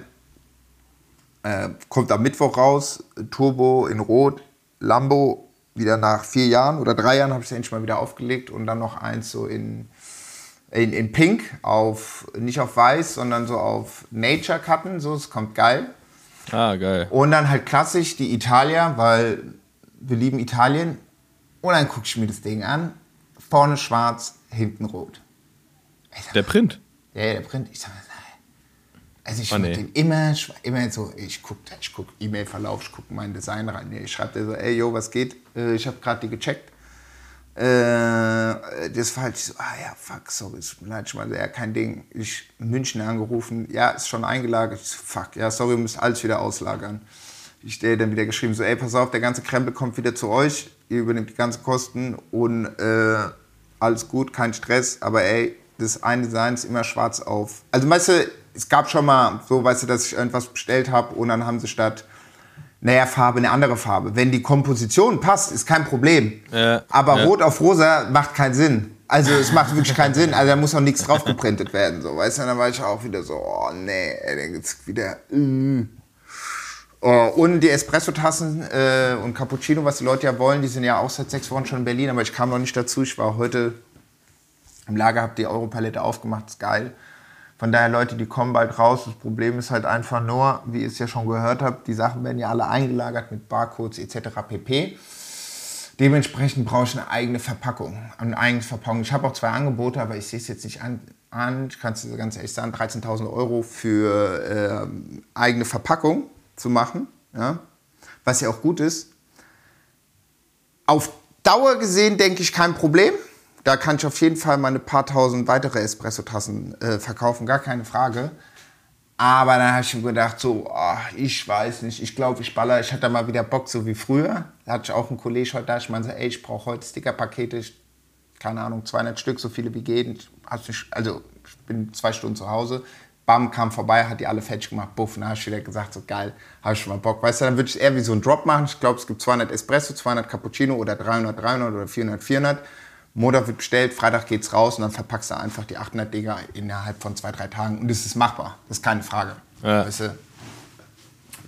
Äh, kommt am Mittwoch raus, Turbo in Rot, Lambo, wieder nach vier Jahren oder drei Jahren habe ich es endlich mal wieder aufgelegt und dann noch eins so in, in, in Pink, auf, nicht auf Weiß, sondern so auf Nature-Cutten, so, es kommt geil. Ah, geil. Und dann halt klassisch die Italia, weil wir lieben Italien. Und dann gucke ich mir das Ding an. Vorne schwarz, hinten rot. Sag, Der Print. ja, der Print. Ich sag. Also ich Oh, nee. den immer, immer so, ich gucke ich guck E-Mail-Verlauf, ich gucke mein Design rein. Ich schreibe dir so, ey, yo, was geht? Äh, Ich habe gerade die gecheckt. Äh, das war halt so, ah ja, fuck, sorry, es tut mir leid, ich meine, ja, kein Ding. Ich in München angerufen, ja, ist schon eingelagert. Fuck, ja, sorry, wir müssen alles wieder auslagern. Ich der dann wieder geschrieben, so, ey, pass auf, der ganze Krempel kommt wieder zu euch, ihr übernehmt die ganzen Kosten und äh, alles gut, kein Stress, aber ey, das eine Design ist immer schwarz auf. Also, weißt du, es gab schon mal so, weißt du, dass ich irgendwas bestellt habe und dann haben sie statt naja, Farbe eine andere Farbe. Wenn die Komposition passt, ist kein Problem. Ja, Aber ja. rot auf rosa macht keinen Sinn. Also es macht wirklich keinen Sinn. Also da muss auch nichts drauf geprintet werden. So, weißt du, dann war ich auch wieder so, oh nee, dann geht's wieder. äh. Oh, und die Espresso-Tassen äh, und Cappuccino, was die Leute ja wollen, die sind ja auch seit sechs Wochen schon in Berlin, aber ich kam noch nicht dazu. Ich war heute im Lager, habe die Europalette aufgemacht, ist geil. Von daher, Leute, die kommen bald raus. Das Problem ist halt einfach nur, wie ihr es ja schon gehört habt, die Sachen werden ja alle eingelagert mit Barcodes etc. pp. Dementsprechend brauche ich eine eigene Verpackung, eine eigene Verpackung. Ich habe auch zwei Angebote, aber ich sehe es jetzt nicht an. an. Ich kann es ganz ehrlich sagen, 13.000 Euro für ähm, eigene Verpackung zu machen, ja? was ja auch gut ist. Auf Dauer gesehen denke ich kein Problem. Da kann ich auf jeden Fall meine paar tausend weitere Espresso-Tassen äh, verkaufen, gar keine Frage. Aber dann habe ich mir gedacht, so, ah, ich weiß nicht, ich glaube, ich baller, ich hatte mal wieder Bock, so wie früher. Da hatte ich auch einen Kollegen heute da, ich meinte, ey, ich brauche heute Stickerpakete, ich, keine Ahnung, 200 Stück, so viele wie nicht- also, ich bin zwei Stunden zu Hause. Bam, kam vorbei, hat die alle fertig gemacht, buff, und dann habe ich wieder gesagt, so geil, habe ich schon mal Bock. Weißt du, dann würde ich eher wie so einen Drop machen. Ich glaube, es gibt 200 Espresso, 200 Cappuccino oder 300, 300 oder 400, 400. Montag wird bestellt, Freitag geht's raus und dann verpackst du einfach die 800 Dinger innerhalb von zwei, drei Tagen. Und das ist machbar. Das ist keine Frage. Ja. Weißt du?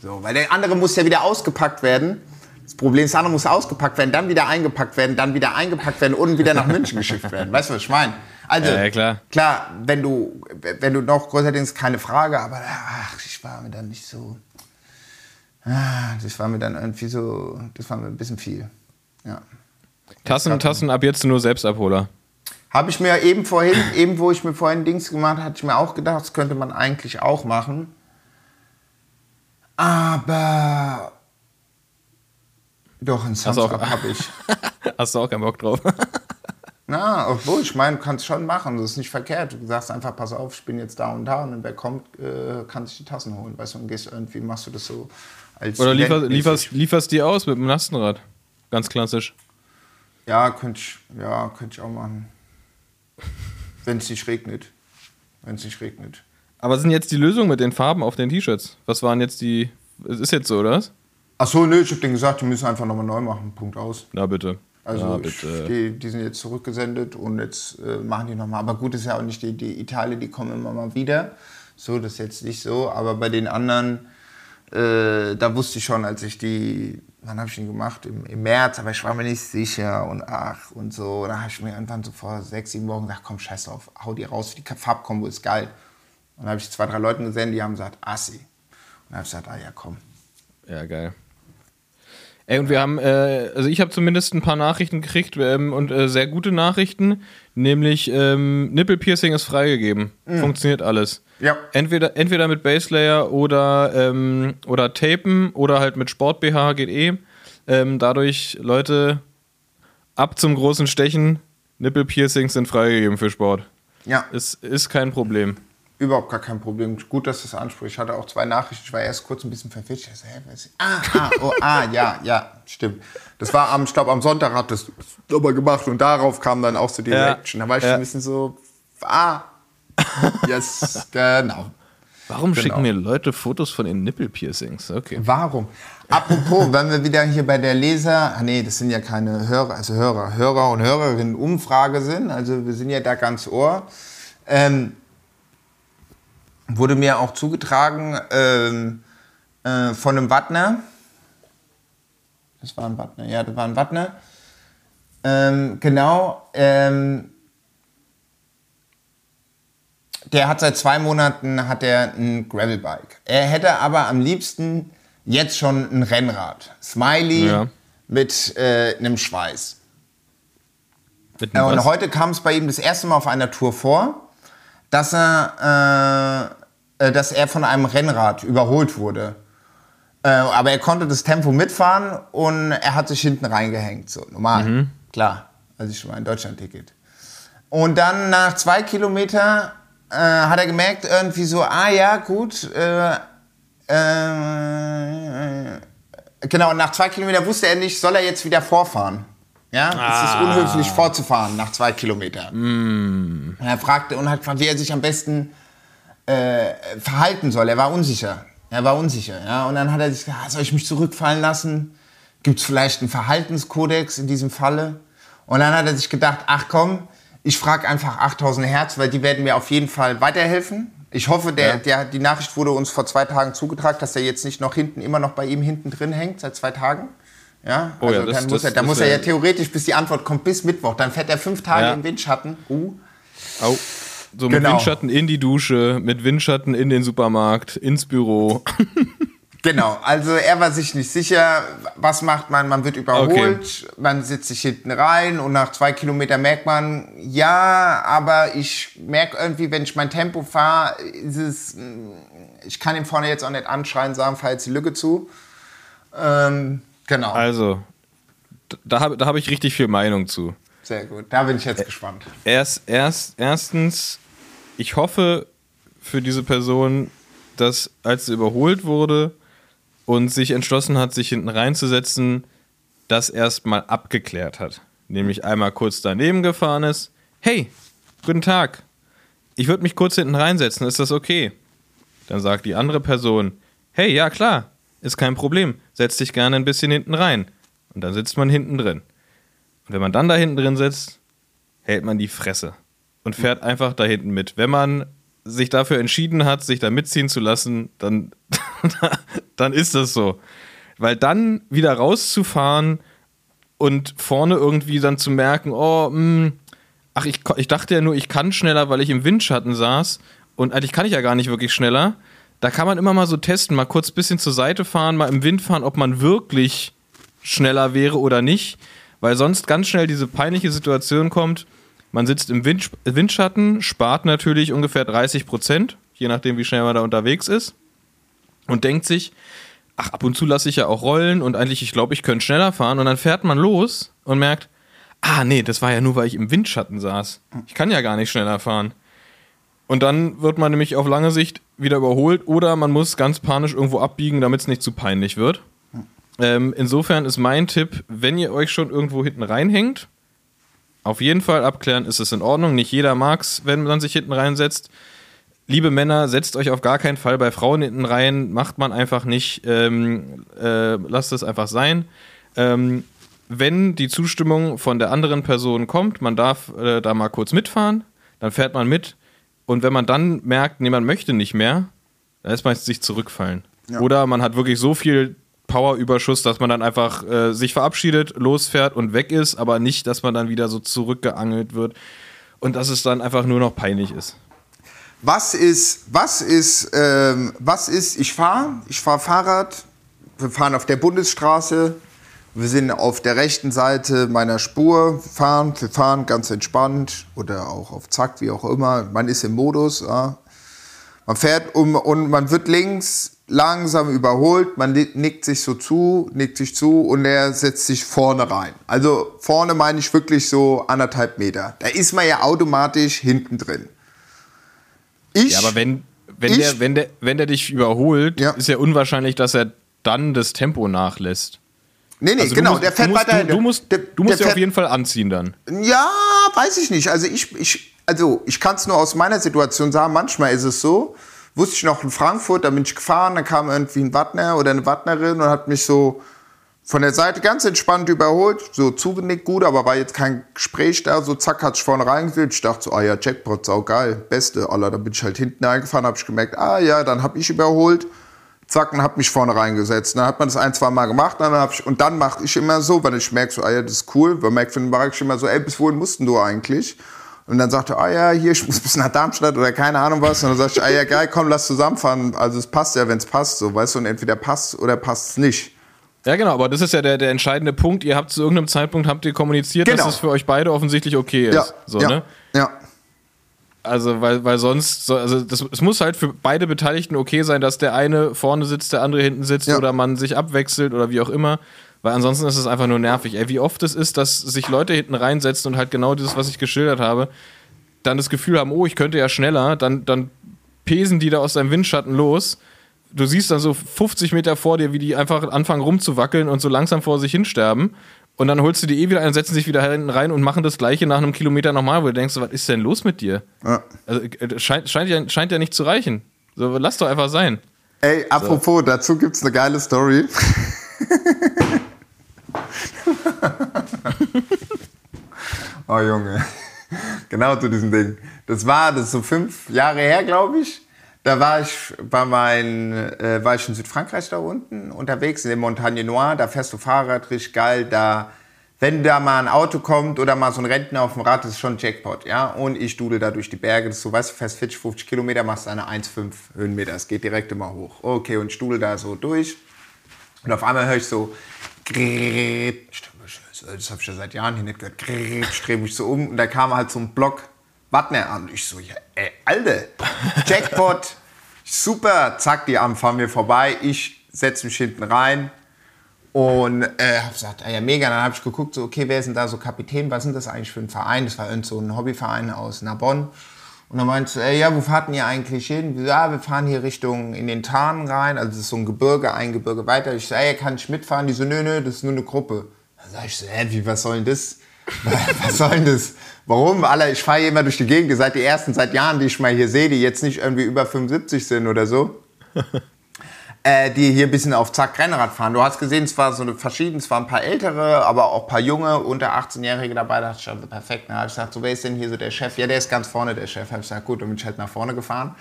So, weil der andere muss ja wieder ausgepackt werden. Das Problem ist, der andere muss ausgepackt werden, dann wieder eingepackt werden, dann wieder eingepackt werden und wieder nach München geschickt werden. Weißt du, was ich meine? Also, Ja, ja, klar. klar, wenn du, wenn du noch größer denkst, keine Frage, aber ach, ich war mir dann nicht so. Ah, Das war mir dann irgendwie so, das war mir ein bisschen viel. Ja. Tassen, Tassen ab jetzt nur Selbstabholer. Habe ich mir eben vorhin, eben wo ich mir vorhin Dings gemacht habe, hatte ich mir auch gedacht, das könnte man eigentlich auch machen. Aber doch, ein Samstag habe ich. Hast du auch keinen Bock drauf? Na, obwohl, ich meine, du kannst schon machen, das ist nicht verkehrt. Du sagst einfach, pass auf, ich bin jetzt da und da und wenn wer kommt, äh, kann sich die Tassen holen. Weißt du, und gehst irgendwie, machst du das so als Oder liefer, lieferst, lieferst die aus mit dem Lastenrad. Ganz klassisch. Ja, könnte ich, ja, könnte ich auch machen. Wenn es nicht regnet. Wenn es nicht regnet. Aber sind jetzt die Lösungen mit den Farben auf den T-Shirts? Was waren jetzt die. Es ist jetzt so, oder? was? Ach so, nö, ich hab denen gesagt, die müssen einfach nochmal neu machen. Punkt aus. Na bitte. Also Na ich, bitte. die, die sind jetzt zurückgesendet und jetzt äh, machen die nochmal. Aber gut ist ja auch nicht die, die Italien, die kommen immer mal wieder. So, das ist jetzt nicht so. Aber bei den anderen, äh, da wusste ich schon, als ich die, wann habe ich den gemacht? Im, Im März, aber ich war mir nicht sicher und ach und so. Da habe ich mir irgendwann so vor sechs, sieben Wochen gesagt, komm, scheiß drauf, hau die raus, die Farbkombo ist geil. Und dann habe ich zwei, drei Leuten gesehen, die haben gesagt, assi. Und dann habe ich gesagt, ah ja, komm. Ja, geil. Ey, und wir haben, äh, also ich habe zumindest ein paar Nachrichten gekriegt ähm, und äh, sehr gute Nachrichten, nämlich ähm, Nippelpiercing ist freigegeben. Funktioniert alles. Ja. Entweder, entweder mit Baselayer oder, ähm, oder Tapen oder halt mit Sport BH geht eh. Ähm, dadurch, Leute, ab zum großen Stechen, Nippelpiercings sind freigegeben für Sport. Ja. Ist, ist kein Problem. Überhaupt gar kein Problem. Gut, dass du es ansprichst. Ich hatte auch zwei Nachrichten. Ich war erst kurz ein bisschen verwirrt. Ich dachte, hä, was ist- ah, ah, oh, ah, ja, ja, stimmt. Das war am, ich glaube, am Sonntag hat das aber gemacht und darauf kam dann auch so die Ja, Reaction. Da war ich ja. ein bisschen so, ah, yes, genau. Warum Genau. schicken mir Leute Fotos von ihren Nippelpiercings? Okay. Warum? Apropos, wenn wir wieder hier bei der Leser, ah nee, das sind ja keine Hörer, also Hörer, Hörer und Hörerinnen Umfrage sind, also wir sind ja da ganz ohr. Ähm, wurde mir auch zugetragen ähm, äh, von einem Wattner. Das war ein Wattner, ja, das war ein Wattner. Ähm, genau, ähm, der hat seit zwei Monaten hat er ein Gravelbike. Er hätte aber am liebsten jetzt schon ein Rennrad. Smiley Ja. mit äh, einem Schweiß. Mit einem und heute kam es bei ihm das erste Mal auf einer Tour vor, dass er, äh, äh, dass er von einem Rennrad überholt wurde. Äh, aber er konnte das Tempo mitfahren und er hat sich hinten reingehängt. So, normal. Mhm. Klar. Also ich war ein Deutschland-Ticket. Und dann nach zwei Kilometer äh, hat er gemerkt, irgendwie so, ah ja, gut, äh, äh, genau, und nach zwei Kilometern wusste er nicht, soll er jetzt wieder vorfahren. Ja, es ist unhöflich vorzufahren nach zwei Kilometern. Und er fragte und hat gefragt, wie er sich am besten äh, verhalten soll. Er war unsicher. Er war unsicher. Ja? Und dann hat er sich gesagt, ah, soll ich mich zurückfallen lassen? Gibt es vielleicht einen Verhaltenskodex in diesem Falle? Und dann hat er sich gedacht, ach komm, ich frage einfach 8000 Hertz, weil die werden mir auf jeden Fall weiterhelfen. Ich hoffe, der, Ja. der, die Nachricht wurde uns vor zwei Tagen zugetragen, dass er jetzt nicht noch hinten, immer noch bei ihm hinten drin hängt, seit zwei Tagen. Ja, Oh also ja, das- dann muss, das- er, dann muss er ja theoretisch, bis die Antwort kommt, bis Mittwoch. Dann fährt er fünf Tage Ja. im Windschatten. Uh. Au. So mit Genau. Windschatten in die Dusche, mit Windschatten in den Supermarkt, ins Büro. Genau, also er war sich nicht sicher, was macht man, man wird überholt, man sitzt sich hinten rein und nach zwei Kilometern merkt man, ja, aber ich merke irgendwie, wenn ich mein Tempo fahre, ist es, mm, ich kann ihm vorne jetzt auch nicht anschreien, sagen, fahr jetzt die Lücke zu. Ähm, genau, Also, da habe da hab ich richtig viel Meinung zu. sehr gut, da bin ich jetzt gespannt. Erst, erst, erstens, ich hoffe für diese Person, dass als sie überholt wurde und sich entschlossen hat, sich hinten reinzusetzen, das erstmal abgeklärt hat. Nämlich einmal kurz daneben gefahren ist. Hey, guten Tag. Ich würde mich kurz hinten reinsetzen, ist das okay? Dann sagt die andere Person, hey, ja klar, ist kein Problem, setz dich gerne ein bisschen hinten rein. Und dann sitzt man hinten drin. Und wenn man dann da hinten drin sitzt, hält man die Fresse und fährt einfach da hinten mit. Wenn man sich dafür entschieden hat, sich da mitziehen zu lassen, dann, dann ist das so. Weil dann wieder rauszufahren und vorne irgendwie dann zu merken, oh, mh, ach, ich, ich dachte ja nur, ich kann schneller, weil ich im Windschatten saß und eigentlich kann ich ja gar nicht wirklich schneller. Da kann man immer mal so testen, mal kurz ein bisschen zur Seite fahren, mal im Wind fahren, ob man wirklich schneller wäre oder nicht, weil sonst ganz schnell diese peinliche Situation kommt. Man sitzt im Wind, Windschatten, spart natürlich ungefähr 30 Prozent, je nachdem, wie schnell man da unterwegs ist, und denkt sich, ach, ab und zu lasse ich ja auch rollen und eigentlich, ich glaube, ich könnte schneller fahren. Und dann fährt man los und merkt, ah, nee, das war ja nur, weil ich im Windschatten saß. Ich kann ja gar nicht schneller fahren. Und dann wird man nämlich auf lange Sicht wieder überholt oder man muss ganz panisch irgendwo abbiegen, damit es nicht zu peinlich wird. Ähm, insofern ist mein Tipp, wenn ihr euch schon irgendwo hinten reinhängt, auf jeden Fall abklären, ist es in Ordnung. Nicht jeder mag's, wenn man sich hinten reinsetzt. Liebe Männer, setzt euch auf gar keinen Fall bei Frauen hinten rein. Macht man einfach nicht. Ähm, äh, lasst es einfach sein. Ähm, wenn die Zustimmung von der anderen Person kommt, man darf äh, da mal kurz mitfahren, dann fährt man mit. Und wenn man dann merkt, nee, man möchte nicht mehr, dann ist meist sich zurückfallen. Oder man hat wirklich so viel Powerüberschuss, dass man dann einfach äh, sich verabschiedet, losfährt und weg ist, aber nicht, dass man dann wieder so zurückgeangelt wird und dass es dann einfach nur noch peinlich ist. Was ist, was ist, ähm, was ist, ich fahre, ich fahre Fahrrad, wir fahren auf der Bundesstraße, wir sind auf der rechten Seite meiner Spur, wir fahren, wir fahren ganz entspannt oder auch auf Zack, wie auch immer, man ist im Modus, ja. Man fährt um und man wird links langsam überholt, man ni- nickt sich so zu, nickt sich zu und er setzt sich vorne rein. Also vorne meine ich wirklich so anderthalb Meter. Da ist man ja automatisch hinten drin. Ich, Ja, aber wenn, wenn, Ich- der, wenn, der, wenn der dich überholt, Ja. ist ja unwahrscheinlich, dass er dann das Tempo nachlässt. nee, nee, Also genau, du musst, der fährt musst, weiter. Du, du musst, der, du musst ja auf jeden Fall anziehen dann. Ja, weiß ich nicht. Also ich, ich, also ich kann es nur aus meiner Situation sagen. Manchmal ist es so, wusste ich noch in Frankfurt, da bin ich gefahren, dann kam irgendwie ein Wattner oder eine Wattnerin und hat mich so von der Seite ganz entspannt überholt, so zugenickt gut, aber war jetzt kein Gespräch da, so zack, hat sich vorne reingefühlt. Ich dachte so, ah ja, Jackpot, sau geil, beste, Alter. Dann bin ich halt hinten eingefahren, habe ich gemerkt, ah ja, dann habe ich überholt, zack, und habe mich vorne reingesetzt. Dann hat man das ein, zwei Mal gemacht, dann hab ich, und dann mache ich immer so, weil ich merke so, ah ja, das ist cool, weil merke, mache ich immer so, ey, bis wohin mussten du eigentlich? Und dann sagte er, ah ja, hier, ich muss bis nach Darmstadt oder keine Ahnung was. Und dann sagte ich, ah ja, geil, komm, lass zusammenfahren. Also es passt ja, wenn es passt, so, weißt du, und entweder passt oder passt es nicht. Ja, genau, aber das ist ja der, der entscheidende Punkt. Ihr habt zu irgendeinem Zeitpunkt habt ihr kommuniziert, Genau. dass es für euch beide offensichtlich okay ist. Ja, so, ja, ne? ja. Also, weil, weil sonst, so, also das, es muss halt für beide Beteiligten okay sein, dass der eine vorne sitzt, der andere hinten sitzt Ja. oder man sich abwechselt oder wie auch immer. Weil ansonsten ist es einfach nur nervig. Ey, wie oft es ist, dass sich Leute hinten reinsetzen und halt genau dieses, was ich geschildert habe, dann das Gefühl haben, oh, ich könnte ja schneller, dann, dann pesen die da aus deinem Windschatten los. Du siehst dann so 50 Meter vor dir, wie die einfach anfangen rumzuwackeln und so langsam vor sich hinsterben. Und dann holst du die eh wieder ein und setzen sich wieder hinten rein und machen das gleiche nach einem Kilometer nochmal, wo du denkst, was ist denn los mit dir? ja. Also, äh, scheint, scheint, ja, scheint ja nicht zu reichen. So, lass doch einfach sein. Ey, apropos, dazu gibt's eine geile Story. oh Junge, genau zu diesem Ding. Das war, das so fünf Jahre her, glaube ich. Da war ich bei mein, äh, war ich in Südfrankreich da unten unterwegs in der Montagne Noire. Da fährst du Fahrrad, richtig geil. Da, wenn da mal ein Auto kommt oder mal so ein Rentner auf dem Rad, das ist schon Jackpot, ja. Und ich dudel da durch die Berge. Das ist so, weißt du, fährst 40, 50 Kilometer, machst eine 1,5 Höhenmeter. Es geht direkt immer hoch. Okay, und ich dudel da so durch. Und auf einmal höre ich so, das habe ich ja seit Jahren hier nicht gehört, drehe mich so um und da kam halt so ein Block Wattner an. Ich so, ja, ey, Alter, Jackpot, super, zack, die Arme fahren mir vorbei, ich setze mich hinten rein und äh, habe gesagt, ah ja, mega, dann habe ich geguckt, so, okay, wer ist denn da so Kapitän, was sind das eigentlich für ein Verein? Das war irgend so ein Hobbyverein aus Narbonne. Und dann sie, ey, ja, wo fahrt ihr eigentlich hin? Ja, wir fahren hier Richtung in den Tarn rein, also das ist so ein Gebirge, ein Gebirge weiter. Ich so, ey, kann ich mitfahren? Die so, nö, nö, das ist nur eine Gruppe. Dann sag ich so, hä, wie, was soll denn das? was soll denn das? Warum? Alle, ich fahre hier immer durch die Gegend. Ihr seid die Ersten seit Jahren, die ich mal hier sehe, die jetzt nicht irgendwie über 75 sind oder so äh, die hier ein bisschen auf Zack Rennrad fahren. Du hast gesehen, es war so eine verschieden, es waren ein paar ältere, aber auch ein paar junge, unter 18-Jährige dabei. Da dachte ich perfekt. Dann habe ich gesagt, so, wer ist denn hier so der Chef? Ja, der ist ganz vorne, der Chef. Habe ich gesagt, gut, dann bin ich halt nach vorne gefahren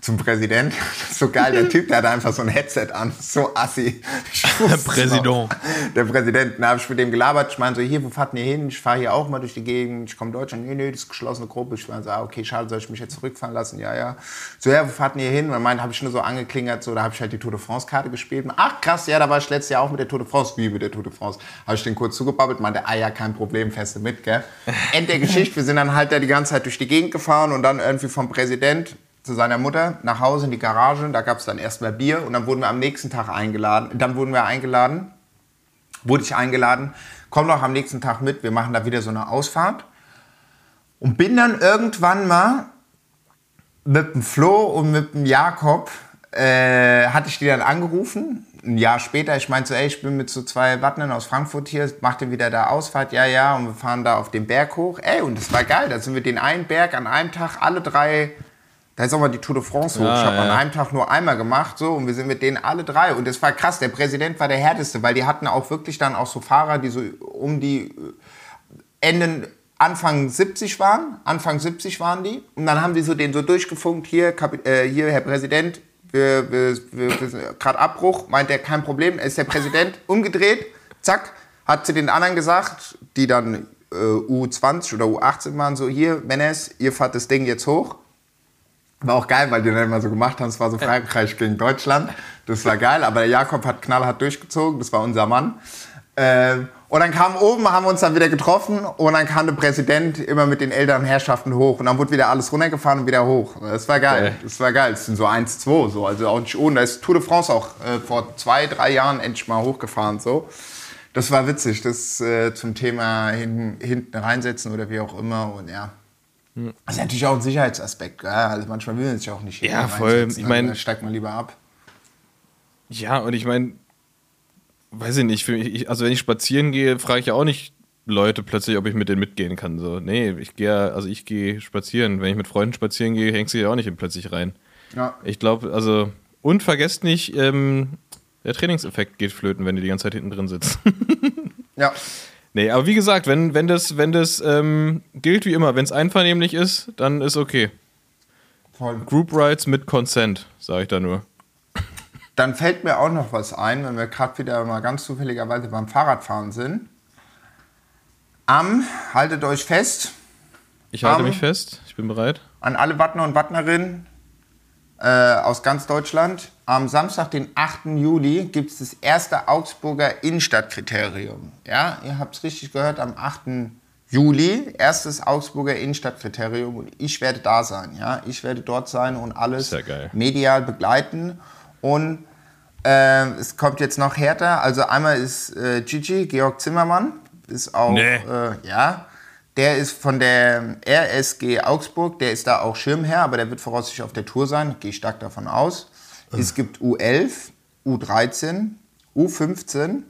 zum Präsident. Das ist so geil, der Typ, der hat einfach so ein Headset an. So assi. Es Präsident. Der Präsident. Dann habe ich mit dem gelabert. Ich meine so, hier, wo fahrt ihr hin? Ich fahre hier auch mal durch die Gegend. Ich komme Deutschland. Nee, nee, das ist geschlossene Gruppe. Ich war so, ah, okay, schade, soll ich mich jetzt zurückfahren lassen? Ja, ja. So, ja, wo fahrt ihr hin? Und meint, habe ich nur so angeklingert, so, da habe ich halt die Tour de France-Karte gespielt. Ach, krass, ja, da war ich letztes Jahr auch mit der Tour de France. Wie mit der Tour de France? Habe ich den kurz zugebabbelt, meinte, ah ja, kein Problem, feste mit, gell? End der Geschichte, wir sind dann halt da die ganze Zeit durch die Gegend gefahren und dann irgendwie vom Präsident zu seiner Mutter nach Hause in die Garage. Da gab es dann erstmal Bier und dann wurden wir am nächsten Tag eingeladen. Dann wurden wir eingeladen, wurde ich eingeladen, komm doch am nächsten Tag mit, wir machen da wieder so eine Ausfahrt. Und bin dann irgendwann mal mit dem Flo und mit dem Jakob, äh, hatte ich die dann angerufen. Ein Jahr später, ich meinte so, ey, ich bin mit so zwei Wattnern aus Frankfurt hier, macht ihr wieder da Ausfahrt? Ja, ja, und wir fahren da auf den Berg hoch. Ey, und das war geil, da sind wir den einen Berg an einem Tag, alle drei, da ist auch mal die Tour de France hoch. Ja, ich habe an ja. einem Tag nur einmal gemacht, so, und wir sind mit denen alle drei. Und das war krass, der Präsident war der härteste, weil die hatten auch wirklich dann auch so Fahrer, die so um die Enden Anfang 70 waren, Anfang 70 waren die. Und dann haben die so den so durchgefunkt, hier, Kapi äh, hier Herr Präsident, wir, wir, wir, sind gerade Abbruch, meint er, kein Problem, er ist der Präsident, umgedreht, zack, hat zu den anderen gesagt, die dann äh, U20 oder U18 waren, so hier, Menes, ihr fahrt das Ding jetzt hoch. War auch geil, weil die dann immer so gemacht haben, es war so Frankreich gegen Deutschland. Das war geil, aber der Jakob hat knallhart durchgezogen, das war unser Mann. Ähm, und dann kam oben, haben wir uns dann wieder getroffen und dann kam der Präsident immer mit den älteren Herrschaften hoch und dann wurde wieder alles runtergefahren und wieder hoch. Das war geil, Geil. das war geil. Das sind so 1-2, so, also auch nicht ohne. Da ist Tour de France auch äh, vor zwei, drei Jahren endlich mal hochgefahren, so. Das war witzig, das äh, zum Thema hin, hinten reinsetzen oder wie auch immer und ja. Das ist natürlich auch ein Sicherheitsaspekt, gell? also manchmal will man sich auch nicht Ja, voll. Ich mein- dann steigt man lieber ab. Ja, und ich meine, weiß ich nicht, mich, ich, also wenn ich spazieren gehe, frage ich ja auch nicht Leute plötzlich, ob ich mit denen mitgehen kann. So, nee, ich gehe, also ich gehe spazieren. Wenn ich mit Freunden spazieren gehe, hängst du ja auch nicht plötzlich rein. Ja. Ich glaube, also, und vergesst nicht, ähm, der Trainingseffekt geht flöten, wenn ihr die ganze Zeit hinten drin sitzt. Ja. nee, aber wie gesagt, wenn, wenn das, wenn das ähm, gilt wie immer, wenn es einvernehmlich ist, dann ist okay. Voll. Group Rides mit Consent, sage ich da nur. Dann fällt mir auch noch was ein, wenn wir gerade wieder mal ganz zufälligerweise beim Fahrradfahren sind. Am, haltet euch fest, Ich halte Am- mich fest, ich bin bereit. an alle Wattner und Wattnerinnen äh, aus ganz Deutschland. Am Samstag, den 8. Juli, gibt es das erste Augsburger Innenstadtkriterium. Ja, ihr habt es richtig gehört, am 8. Juli, erstes Augsburger Innenstadtkriterium. Und ich werde da sein. Ja, ich werde dort sein und alles medial begleiten. Und äh, es kommt jetzt noch härter. Also einmal ist äh, Gigi, Georg Zimmermann, ist auch, Nee. äh, ja, der ist von der RSG Augsburg, der ist da auch Schirmherr, aber der wird voraussichtlich auf der Tour sein, gehe ich stark davon aus. Es gibt U11, U13, U15,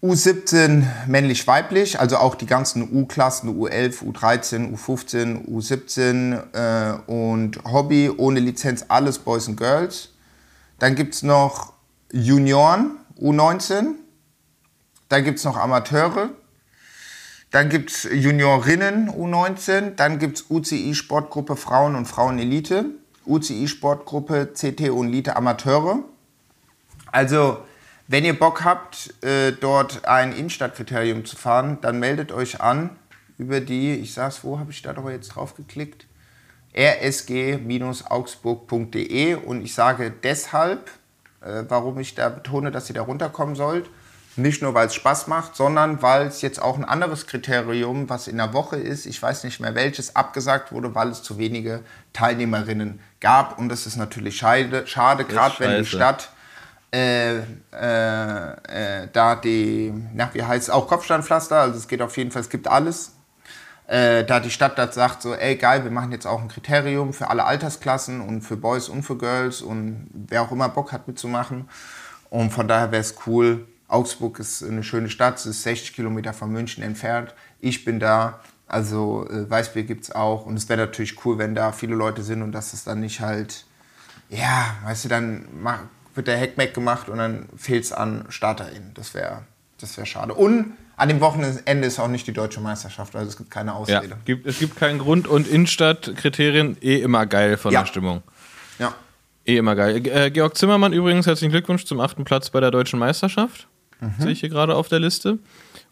U17 männlich-weiblich, also auch die ganzen U-Klassen, U11, U13, U15, U17 äh, und Hobby ohne Lizenz, alles Boys and Girls. Dann gibt es noch Junioren, U19. Dann gibt es noch Amateure. Dann gibt es Juniorinnen U19. Dann gibt es UCI Sportgruppe Frauen und Frauenelite. UCI Sportgruppe CT und Elite Amateure. Also, wenn ihr Bock habt, äh, dort ein Innenstadtkriterium zu fahren, dann meldet euch an über die, ich sag's, wo habe ich da doch jetzt drauf geklickt? rsg-augsburg.de und ich sage deshalb, äh, warum ich da betone, dass ihr da runterkommen sollt. Nicht nur, weil es Spaß macht, sondern weil es jetzt auch ein anderes Kriterium, was in der Woche ist, ich weiß nicht mehr welches, abgesagt wurde, weil es zu wenige Teilnehmerinnen gab. Und das ist natürlich schade, schade gerade wenn die. Stadt äh, äh, äh, da die, na, wie heißt es, auch Kopfsteinpflaster, also es geht auf jeden Fall, es gibt alles. Äh, da die Stadt das sagt, so, ey geil, wir machen jetzt auch ein Kriterium für alle Altersklassen und für Boys und für Girls und wer auch immer Bock hat mitzumachen. Und von daher wäre es cool. Augsburg ist eine schöne Stadt, es ist 60 Kilometer von München entfernt. Ich bin da, also äh, Weißbier gibt es auch. Und es wäre natürlich cool, wenn da viele Leute sind und dass es dann nicht halt, ja, weißt du, dann wird der Heckmeck gemacht und dann fehlt es an StarterInnen. Das wäre das wär schade. Und an dem Wochenende ist auch nicht die deutsche Meisterschaft, also es gibt keine Ja, Ausrede. gibt, es gibt keinen Grund und Innenstadtkriterien eh immer geil von Ja. der Stimmung. Ja. Eh immer geil. Äh, Georg Zimmermann übrigens, herzlichen Glückwunsch zum achten Platz bei der deutschen Meisterschaft. Sehe ich hier gerade auf der Liste.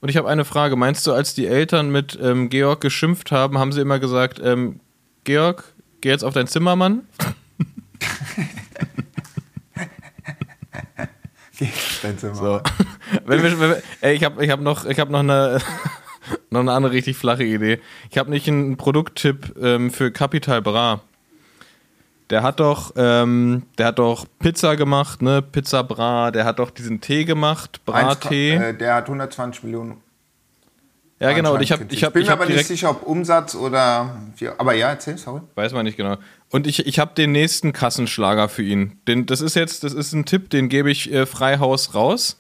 Und ich habe eine Frage. Meinst du, als die Eltern mit ähm, Georg geschimpft haben, haben sie immer gesagt, ähm, Georg, geh jetzt auf dein Zimmermann? Zimmer. So. wenn wir, wenn wir, ey, ich habe ich hab noch, ich hab noch, eine, noch eine andere richtig flache Idee. Ich habe nicht einen Produkttipp ähm, für Capital Bra. Der hat doch, ähm, der hat doch Pizza gemacht, ne? Pizza Bra. Der hat doch diesen Tee gemacht, Bra-Tee. Äh, der hat 120 Millionen. Ja, genau. Und ich Anscheinend ich habe, bin ich mir hab aber nicht sicher, ob Umsatz oder. Aber ja, erzähl, sorry. weiß man nicht genau. Und ich, ich habe den nächsten Kassenschlager für ihn. Den, das ist jetzt, das ist ein Tipp, den gebe ich äh, Freihaus raus.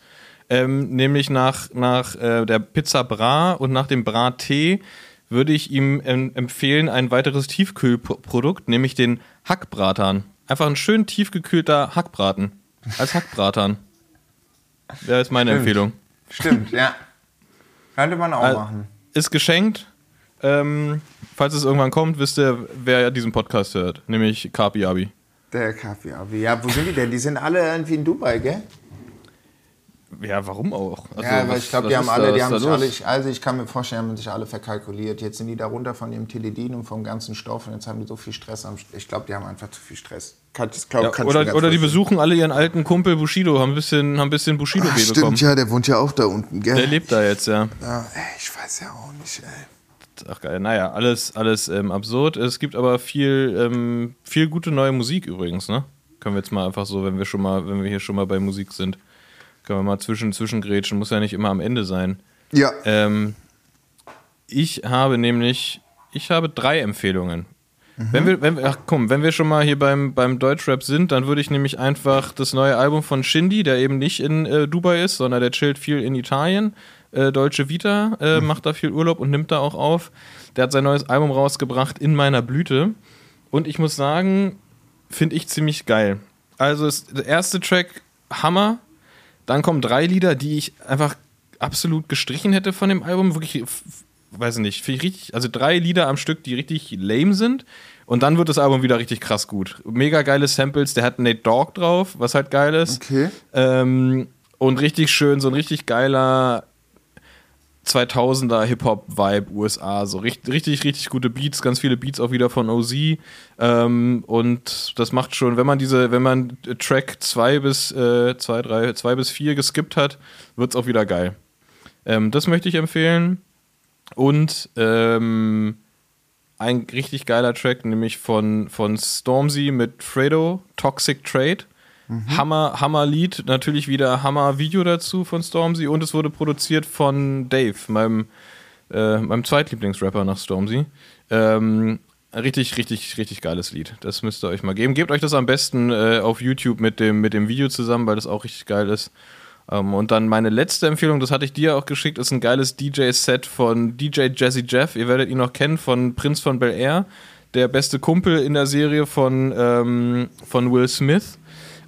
Ähm, nämlich nach, nach äh, der Pizza Bra und nach dem Bra-Tee würde ich ihm ähm, empfehlen ein weiteres Tiefkühlprodukt, nämlich den Hackbratan. Einfach ein schön tiefgekühlter Hackbraten. Als Hackbratan. Das ist meine Stimmt. Empfehlung. Stimmt, ja. Könnte man auch Al- machen. Ist geschenkt. Ähm, falls es irgendwann kommt, wisst ihr, wer diesen Podcast hört. Nämlich Kapi Abi. Der Kaffee. aber Ja, wo sind die denn? Die sind alle irgendwie in Dubai, gell? Ja, warum auch? Also, ja, was- ich glaube, die haben alle, die haben sich alle, ich- also ich kann mir vorstellen, haben sich alle verkalkuliert. Jetzt sind die da runter von ihrem Teledin und vom ganzen Stoff und jetzt haben die so viel Stress. Am, ich glaube, die haben einfach zu viel Stress. Kann, glaub, Ja, oder, oder die besuchen alle ihren alten Kumpel Bushido, haben ein bisschen, haben ein bisschen bushido Ach, weh bekommen. stimmt, ja, der wohnt ja auch da unten, gell? Der lebt da jetzt, ja. ja, ey, ich weiß ja auch nicht, ey. Ach geil, naja, alles, alles ähm, absurd. Es gibt aber viel, ähm, viel gute neue Musik übrigens, ne? Können wir jetzt mal einfach so, wenn wir schon mal, wenn wir hier schon mal bei Musik sind, können wir mal zwischen, zwischengrätschen, muss ja nicht immer am Ende sein. Ja, Ähm, ich habe nämlich, ich habe drei Empfehlungen. Wenn wir, wenn wir, ach komm, wenn wir schon mal hier beim, beim Deutschrap sind, dann würde ich nämlich einfach das neue Album von Shindy, der eben nicht in äh, Dubai ist, sondern der chillt viel in Italien, äh, Deutsche Vita, äh, macht da viel Urlaub und nimmt da auch auf. Der hat sein neues Album rausgebracht, In meiner Blüte. Und ich muss sagen, finde ich ziemlich geil. Also ist der erste Track Hammer. Dann kommen drei Lieder, die ich einfach absolut gestrichen hätte von dem Album. Wirklich, weiß ich nicht, finde ich richtig. Also drei Lieder am Stück, die richtig lame sind. Und dann wird das Album wieder richtig krass gut. Mega geile Samples. Der hat Nate Dogg drauf, was halt geil ist. Okay. Ähm, und richtig schön, so ein richtig geiler 2000er Hip-Hop-Vibe USA. So richtig, richtig, gute Beats, ganz viele Beats auch wieder von OZ. Ähm, und das macht schon, wenn man diese, wenn man Track 2 bis, äh, 2, 3, 2 bis 4 geskippt hat, wird es auch wieder geil. Ähm, das möchte ich empfehlen. Und ähm, ein richtig geiler Track, nämlich von, von Stormzy mit Fredo, Toxic Trade. Mhm. Hammer, Hammer Lied, natürlich wieder Hammer Video dazu von Stormzy und es wurde produziert von Dave, meinem, äh, meinem Zweitlieblingsrapper nach Stormzy. Ähm, richtig, richtig, richtig geiles Lied. Das müsst ihr euch mal geben. Gebt euch das am besten äh, auf YouTube mit dem, mit dem Video zusammen, weil das auch richtig geil ist. Ähm, und dann meine letzte Empfehlung, das hatte ich dir auch geschickt, ist ein geiles DJ-Set von DJ Jazzy Jeff. Ihr werdet ihn noch kennen von Prinz von Bel Air, der beste Kumpel in der Serie von, ähm, von Will Smith.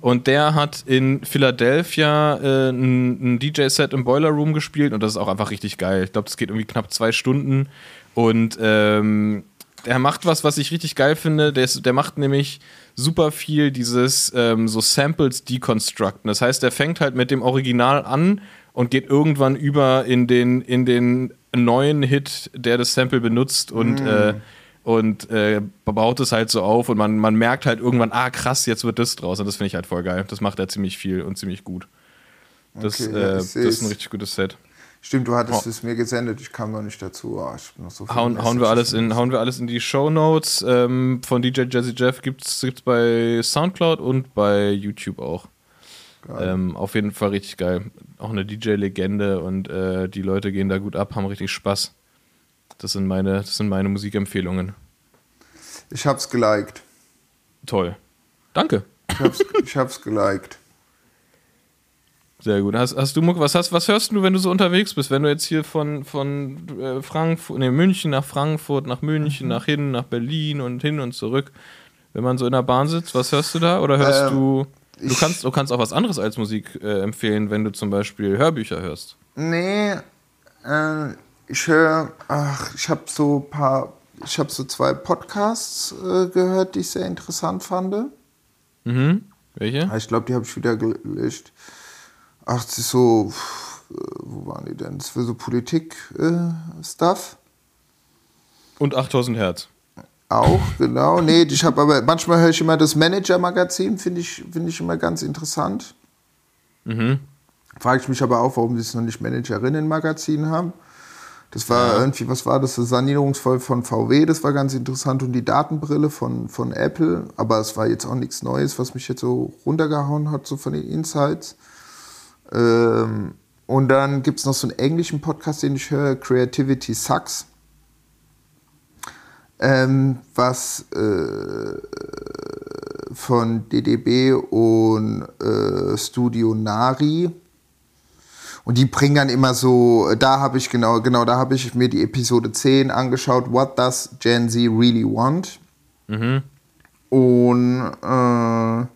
Und der hat in Philadelphia äh, ein, ein DJ-Set im Boiler Room gespielt und das ist auch einfach richtig geil. Ich glaube, das geht irgendwie knapp zwei Stunden. Und ähm, der macht was, was ich richtig geil finde. Der, ist, der macht nämlich super viel dieses ähm, so Samples deconstructen. Das heißt, der fängt halt mit dem Original an und geht irgendwann über in den, in den neuen Hit, der das Sample benutzt und mm. äh, und äh, baut es halt so auf und man, man merkt halt irgendwann, ah krass, jetzt wird das draus und das finde ich halt voll geil. Das macht er ziemlich viel und ziemlich gut. Das, okay, äh, das ist ein richtig gutes Set. Stimmt, du hattest oh. es mir gesendet, ich kam noch nicht dazu. Oh, so hauen, hauen, wir alles in, hauen wir alles in die Show Notes. Ähm, von DJ Jazzy Jeff gibt es bei Soundcloud und bei YouTube auch. Ähm, auf jeden Fall richtig geil. Auch eine DJ-Legende und äh, die Leute gehen da gut ab, haben richtig Spaß. Das sind meine, das sind meine Musikempfehlungen. Ich hab's geliked. Toll. Danke. Ich hab's, ich hab's geliked. Sehr gut. Hast, hast du was hast, was hörst du, wenn du so unterwegs bist? Wenn du jetzt hier von, von äh, Frankfurt, nee, München nach Frankfurt, nach München, mhm. nach hin, nach Berlin und hin und zurück. Wenn man so in der Bahn sitzt, was hörst du da? Oder hörst ähm, du. Du kannst, du kannst auch was anderes als Musik äh, empfehlen, wenn du zum Beispiel Hörbücher hörst. Nee, äh, ich höre, ach, ich habe so ein paar, ich habe so zwei Podcasts äh, gehört, die ich sehr interessant fand. Mhm. Welche? Ich glaube, die habe ich wieder gelöscht. Ach, das ist so, äh, wo waren die denn? Das für so Politik-Stuff. Äh, Und 8000 Hertz. Auch, genau. Nee, ich habe aber, manchmal höre ich immer das Manager-Magazin, finde ich, find ich immer ganz interessant. Mhm. Frage ich mich aber auch, warum sie es noch nicht Managerinnen-Magazin haben. Das war ja. irgendwie, was war das? Das Sanierungsvoll von VW, das war ganz interessant. Und die Datenbrille von, von Apple. Aber es war jetzt auch nichts Neues, was mich jetzt so runtergehauen hat, so von den Insights. Ähm, und dann gibt es noch so einen englischen Podcast, den ich höre, Creativity Sucks. Ähm, was äh, von DDB und äh, Studio Nari und die bringen dann immer so, da habe ich genau, genau, da habe ich mir die Episode 10 angeschaut, What Does Gen Z Really Want? Mhm. Und, äh,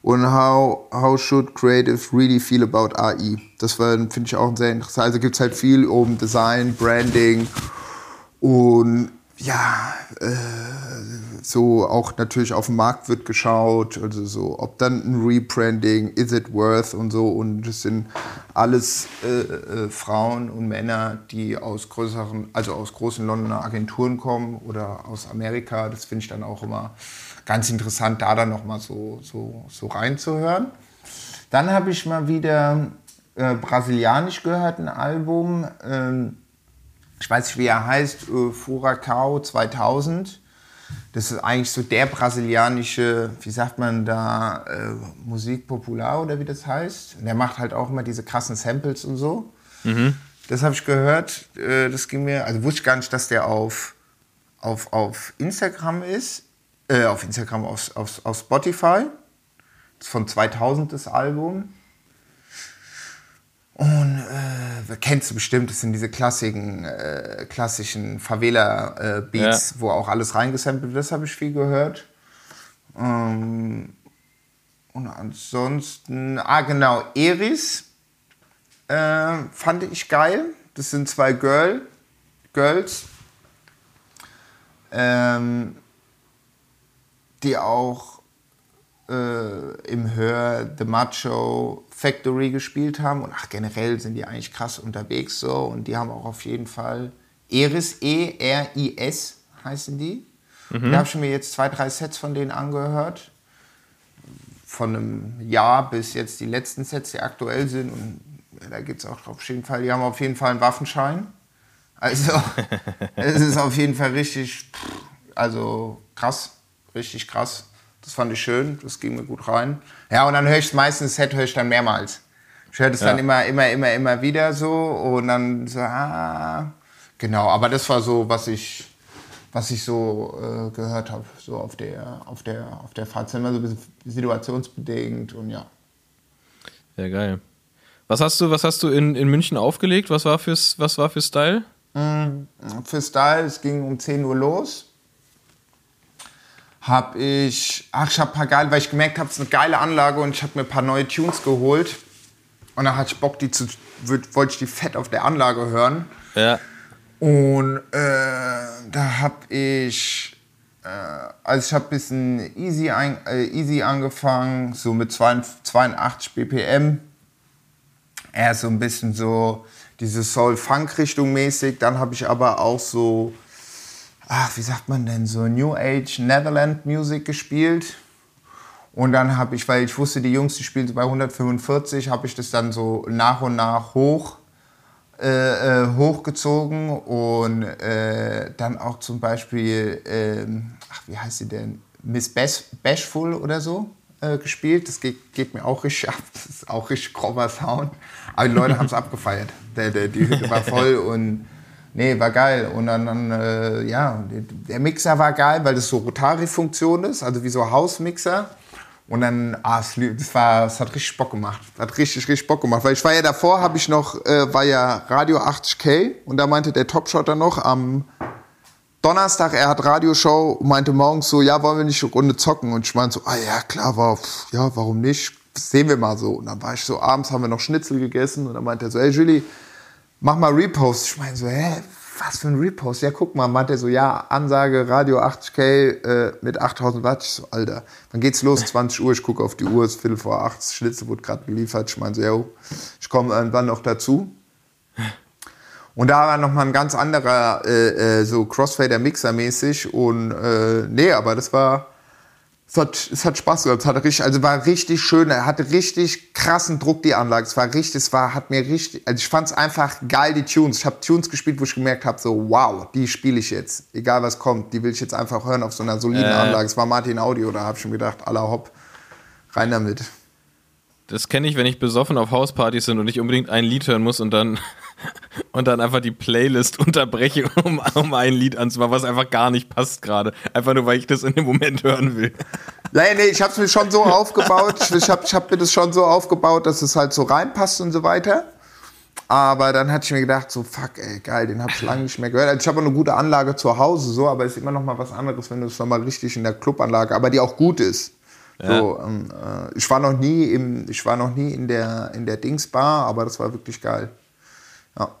und how, how should creative really feel about AI? Das finde ich auch sehr interessant. Also gibt es halt viel um Design, Branding und ja, äh, so auch natürlich auf den Markt wird geschaut, also so, ob dann ein Rebranding, is it worth und so. Und das sind alles äh, äh, Frauen und Männer, die aus größeren, also aus großen Londoner Agenturen kommen oder aus Amerika. Das finde ich dann auch immer ganz interessant, da dann nochmal so, so, so reinzuhören. Dann habe ich mal wieder äh, brasilianisch gehört, ein Album. Ähm, ich weiß nicht, wie er heißt, äh, Furacao 2000. Das ist eigentlich so der brasilianische, wie sagt man da, äh, Musik popular oder wie das heißt. Und der macht halt auch immer diese krassen Samples und so. Mhm. Das habe ich gehört. Äh, das ging mir, also wusste ich gar nicht, dass der auf, auf, auf Instagram ist. Äh, auf Instagram, auf, auf, auf Spotify. Das ist von 2000 das Album. Und äh, kennst du bestimmt, das sind diese klassischen, äh, klassischen Favela-Beats, Ja. wo auch alles reingesampelt wird. Das habe ich viel gehört. Ähm, und ansonsten, ah genau, Eris äh, fand ich geil. Das sind zwei Girl, Girls, ähm, die auch äh, im Hör The Macho Factory gespielt haben. Und ach, generell sind die eigentlich krass unterwegs so. Und die haben auch auf jeden Fall Eris, E-R-I-S heißen die. Da habe ich mir jetzt zwei, drei Sets von denen angehört. Von einem Jahr bis jetzt die letzten Sets, die aktuell sind. Und ja, da geht es auch auf jeden Fall. Die haben auf jeden Fall einen Waffenschein. Also, es ist auf jeden Fall richtig, also krass, richtig krass. Das fand ich schön, das ging mir gut rein. Ja, und dann höre ich es meistens, Set höre ich dann mehrmals. Ich höre das Ja. dann immer, immer, immer, immer wieder so und dann so, ah, genau. Aber das war so, was ich, was ich so äh, gehört habe, so auf der, auf der, auf der Fahrt. Es ist immer so ein bisschen situationsbedingt und ja. Ja, geil. Was hast du, was hast du in, in München aufgelegt? Was war fürs, was war für Style? Für Style, es ging um 10 Uhr los. Hab ich, ach, ich hab ein paar geile, weil ich gemerkt habe, es ist eine geile Anlage und ich habe mir ein paar neue Tunes geholt. Und dann hatte ich Bock, die zu, wollte ich die fett auf der Anlage hören. Ja. Und äh, da habe ich, äh, also ich habe ein bisschen easy, ein, äh, easy angefangen, so mit 82 BPM. Eher so ein bisschen so diese Soul-Funk-Richtung mäßig. Dann habe ich aber auch so, ach, wie sagt man denn, so New Age Netherland Music gespielt. Und dann habe ich, weil ich wusste, die Jungs, die spielen so bei 145, habe ich das dann so nach und nach hoch äh, äh, hochgezogen und äh, dann auch zum Beispiel, ähm, ach, wie heißt sie denn? Miss Bash, Bashful oder so äh, gespielt. Das geht, geht mir auch richtig ab. Das ist auch richtig grobber Sound. Aber die Leute haben es abgefeiert. Der, der, die Hütte war voll und nee, war geil. Und dann, dann äh, ja, der Mixer war geil, weil das so Rotary-Funktion ist, also wie so Hausmixer. Und dann, ah, es, das, war, es hat richtig Bock gemacht. Hat richtig, richtig Bock gemacht. Weil ich war ja davor, habe ich noch, äh, war ja Radio 80K und da meinte der Topshotter noch am Donnerstag, er hat Radioshow meinte morgens so, ja, wollen wir nicht eine Runde zocken? Und ich meinte so, ah ja, klar, war, pff, ja, warum nicht? Das sehen wir mal so. Und dann war ich so, abends haben wir noch Schnitzel gegessen und dann meinte er so, hey Julie, mach mal Repost. Ich meine so, hä, was für ein Repost? Ja, guck mal, meinte er so, ja, Ansage, Radio 80k äh, mit 8000 Watt. Ich so, Alter, wann geht's los? 20 Uhr, ich gucke auf die Uhr, es ist Viertel vor acht, das Schnitzel wurde gerade geliefert. Ich meine so, yo, ich komme irgendwann noch dazu. Und da war nochmal ein ganz anderer, äh, äh, so Crossfader-Mixer mäßig. Und äh, nee, aber das war, es hat, es hat Spaß gemacht. Es hat richtig, also war richtig schön. Er hatte richtig krassen Druck, die Anlage. Es war richtig, es war, hat mir richtig, also ich fand es einfach geil, die Tunes. Ich habe Tunes gespielt, wo ich gemerkt habe, so wow, die spiele ich jetzt. Egal was kommt, die will ich jetzt einfach hören auf so einer soliden Äh. Anlage. Es war Martin Audio, da habe ich schon gedacht, aller hopp, rein damit. Das kenne ich, wenn ich besoffen auf Hauspartys bin und ich unbedingt ein Lied hören muss und dann, und dann einfach die Playlist unterbreche, um, um ein Lied anzumachen, was einfach gar nicht passt gerade. Einfach nur, weil ich das in dem Moment hören will. Ja, nee, ich habe es mir schon so aufgebaut. Ich, habe ich hab mir das schon so aufgebaut, dass es halt so reinpasst und so weiter. Aber dann hatte ich mir gedacht, so fuck, ey, geil, den habe ich lange nicht mehr gehört. Also ich habe eine gute Anlage zu Hause, so, aber es ist immer noch mal was anderes, wenn du es noch mal richtig in der Clubanlage, aber die auch gut ist. So, ähm, äh, ich war noch nie im, ich war noch nie in der in der Dingsbar, aber das war wirklich geil. Ja.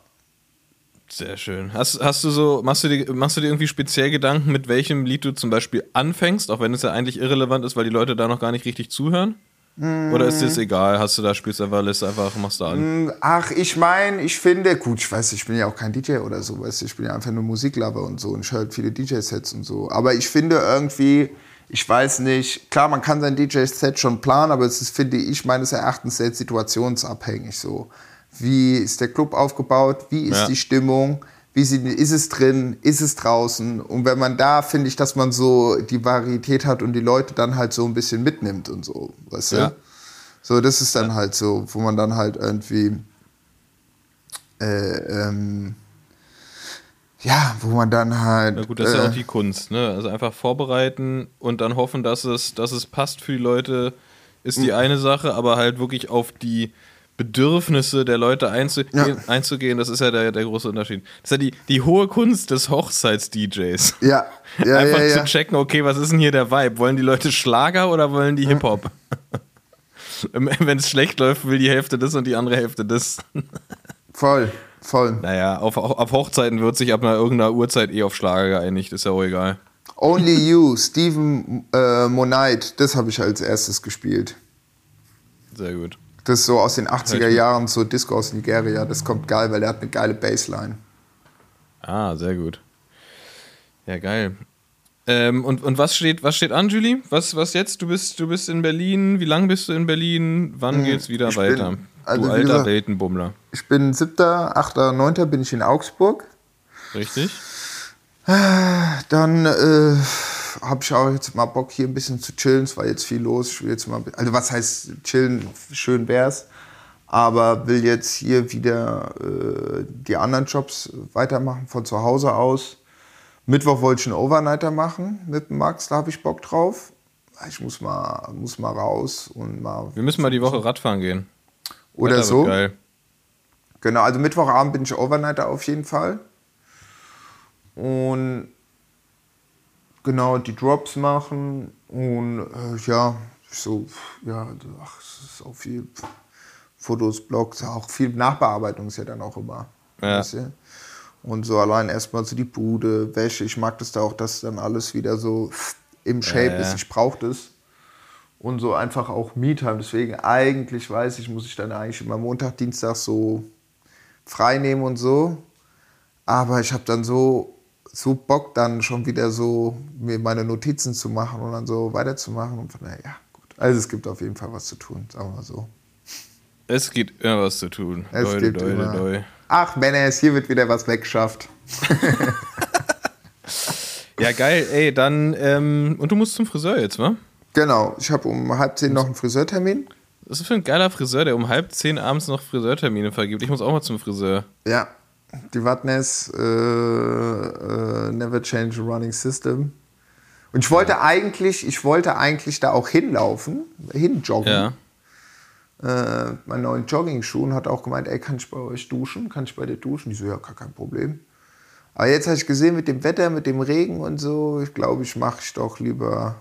Sehr schön. Hast, hast du so, machst du, dir, machst du dir irgendwie speziell Gedanken, mit welchem Lied du zum Beispiel anfängst, auch wenn es ja eigentlich irrelevant ist, weil die Leute da noch gar nicht richtig zuhören? Oder ist dir das egal? Hast du da, spielst einfach, lässt einfach, machst du an? Ach, ich meine, ich finde, gut, ich weiß, ich bin ja auch kein DJ oder so, weißt ich bin ja einfach nur Musiklover und so und ich höre halt viele DJ-Sets und so. Aber ich finde irgendwie, ich weiß nicht, klar, man kann sein DJ-Set schon planen, aber es ist, finde ich, meines Erachtens sehr situationsabhängig so. Wie ist der Club aufgebaut? Wie ist Ja. die Stimmung? Wie sie, ist es drin? Ist es draußen? Und wenn man da, finde ich, dass man so die Varietät hat und die Leute dann halt so ein bisschen mitnimmt und so, weißt du? Ja. So, das ist dann halt so, wo man dann halt irgendwie, äh, ähm, ja, wo man dann halt. Na gut, das ist ja äh, auch die Kunst, ne? Also einfach vorbereiten und dann hoffen, dass es, dass es passt für die Leute, ist die eine Sache, aber halt wirklich auf die Bedürfnisse der Leute einzugehen, Ja. einzugehen, das ist ja der, der große Unterschied. Das ist ja die, die hohe Kunst des Hochzeits-DJs. Ja, ja, Einfach ja, ja. zu checken, okay, was ist denn hier der Vibe? Wollen die Leute Schlager oder wollen die Hip-Hop? Wenn es schlecht läuft, will die Hälfte das und die andere Hälfte das. Voll, voll. Naja, auf, auf Hochzeiten wird sich ab einer irgendeiner Uhrzeit eh auf Schlager geeinigt, ist ja auch egal. Only You, Stephen äh, Monite, das habe ich als erstes gespielt. Sehr gut. Das ist so aus den 80er Hört- Jahren, so Disco aus Nigeria. Das kommt geil, weil der hat eine geile Bassline. Ah, sehr gut. Ja, geil. Ähm, und, und was steht, was steht an, Julie? Was, was jetzt? Du bist, du bist in Berlin. Wie lange bist du in Berlin? Wann geht's wieder Hm, ich bin- weiter? Also du alter gesagt- Weltenbummler. Ich bin 7., 8., 9. bin ich in Augsburg. Richtig? Dann äh, habe ich auch jetzt mal Bock, hier ein bisschen zu chillen. Es war jetzt viel los. Ich will jetzt mal, also was heißt chillen? Schön wär's. Aber will jetzt hier wieder äh, die anderen Jobs weitermachen von zu Hause aus. Mittwoch wollte ich einen Overnighter machen mit Max, da habe ich Bock drauf. Ich muss mal, muss mal raus und mal. Wir müssen mal die Woche Radfahren gehen. Oder so. Geil. Genau, also Mittwochabend bin ich Overnighter auf jeden Fall. Und genau die Drops machen und äh, ja, so, ja, ach, es ist auch viel Fotos, Blogs, auch viel Nachbearbeitung ist ja dann auch immer. Ja. Und so allein erstmal so die Bude, Wäsche, ich mag das da auch, dass dann alles wieder so im Shape ja. ist. Ich brauche das. Und so einfach auch Me-Time. Deswegen eigentlich weiß ich, muss ich dann eigentlich immer Montag, Dienstag so frei nehmen und so. Aber ich habe dann so, so Bock, dann schon wieder so mir meine Notizen zu machen und dann so weiterzumachen. Und von daher, ja, gut. Also es gibt auf jeden Fall was zu tun, sagen wir mal so. Es gibt immer was zu tun. Es Doi, gibt doi, immer. doi. Ach, Mennes, hier wird wieder was weggeschafft. Ja, geil. Ey, dann, ähm, und du musst zum Friseur jetzt, wa? Genau, ich habe um halb zehn noch einen Friseurtermin. Was ist für ein geiler Friseur, der um halb zehn abends noch Friseurtermine vergibt? Ich muss auch mal zum Friseur. Ja, die Watness äh, äh, Never Change a Running System. Und ich wollte eigentlich, ich wollte eigentlich da auch hinlaufen, hinjoggen. Ja. Äh, meinen neuen Jogging-Schuh und hat auch gemeint, ey, kann ich bei euch duschen? Kann ich bei dir duschen? Ich so, ja, gar kein Problem. Aber jetzt habe ich gesehen, mit dem Wetter, mit dem Regen und so, ich glaube, ich mache ich doch lieber.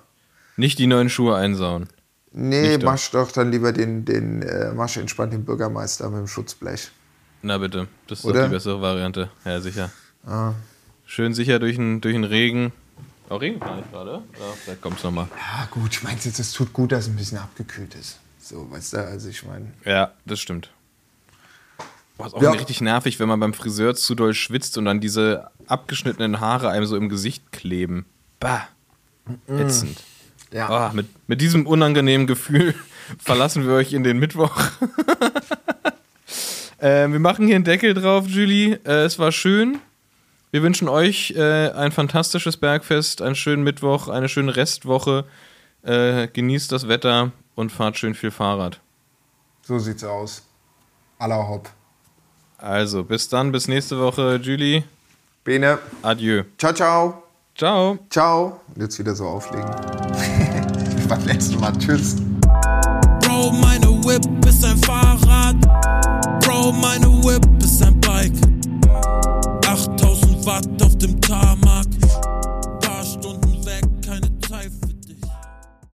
Nicht die neuen Schuhe einsauen. Nee, Nicht doch. mach ich doch dann lieber den, den äh, mach ich entspannt den Bürgermeister mit dem Schutzblech. Na bitte, das ist Oder? doch die bessere Variante. Ja, sicher. Ah. Schön sicher durch den, durch den Regen. Oh, Regen gar nicht gerade. Ja, vielleicht kommt's nochmal. Ja, gut, ich meine, es tut gut, dass es ein bisschen abgekühlt ist. So, weißt du, also ich meine. Ja, das stimmt. Boah, ist auch Ja. richtig nervig, wenn man beim Friseur zu doll schwitzt und dann diese abgeschnittenen Haare einem so im Gesicht kleben. Bah. Ätzend. Ja. Ah, mit, mit diesem unangenehmen Gefühl verlassen wir euch in den Mittwoch. äh, wir machen hier einen Deckel drauf, Julie. Äh, es war schön. Wir wünschen euch äh, ein fantastisches Bergfest, einen schönen Mittwoch, eine schöne Restwoche. Äh, genießt das Wetter und fahrt schön viel Fahrrad. So sieht's aus. Aller Hopp. Also, bis dann, bis nächste Woche, Julie. Bene. Adieu. Ciao, ciao. Ciao. Ciao. Und jetzt wieder so auflegen. Beim letzten Mal. Tschüss. Bro, meine Whip ist ein Fahrrad. Bro, meine Whip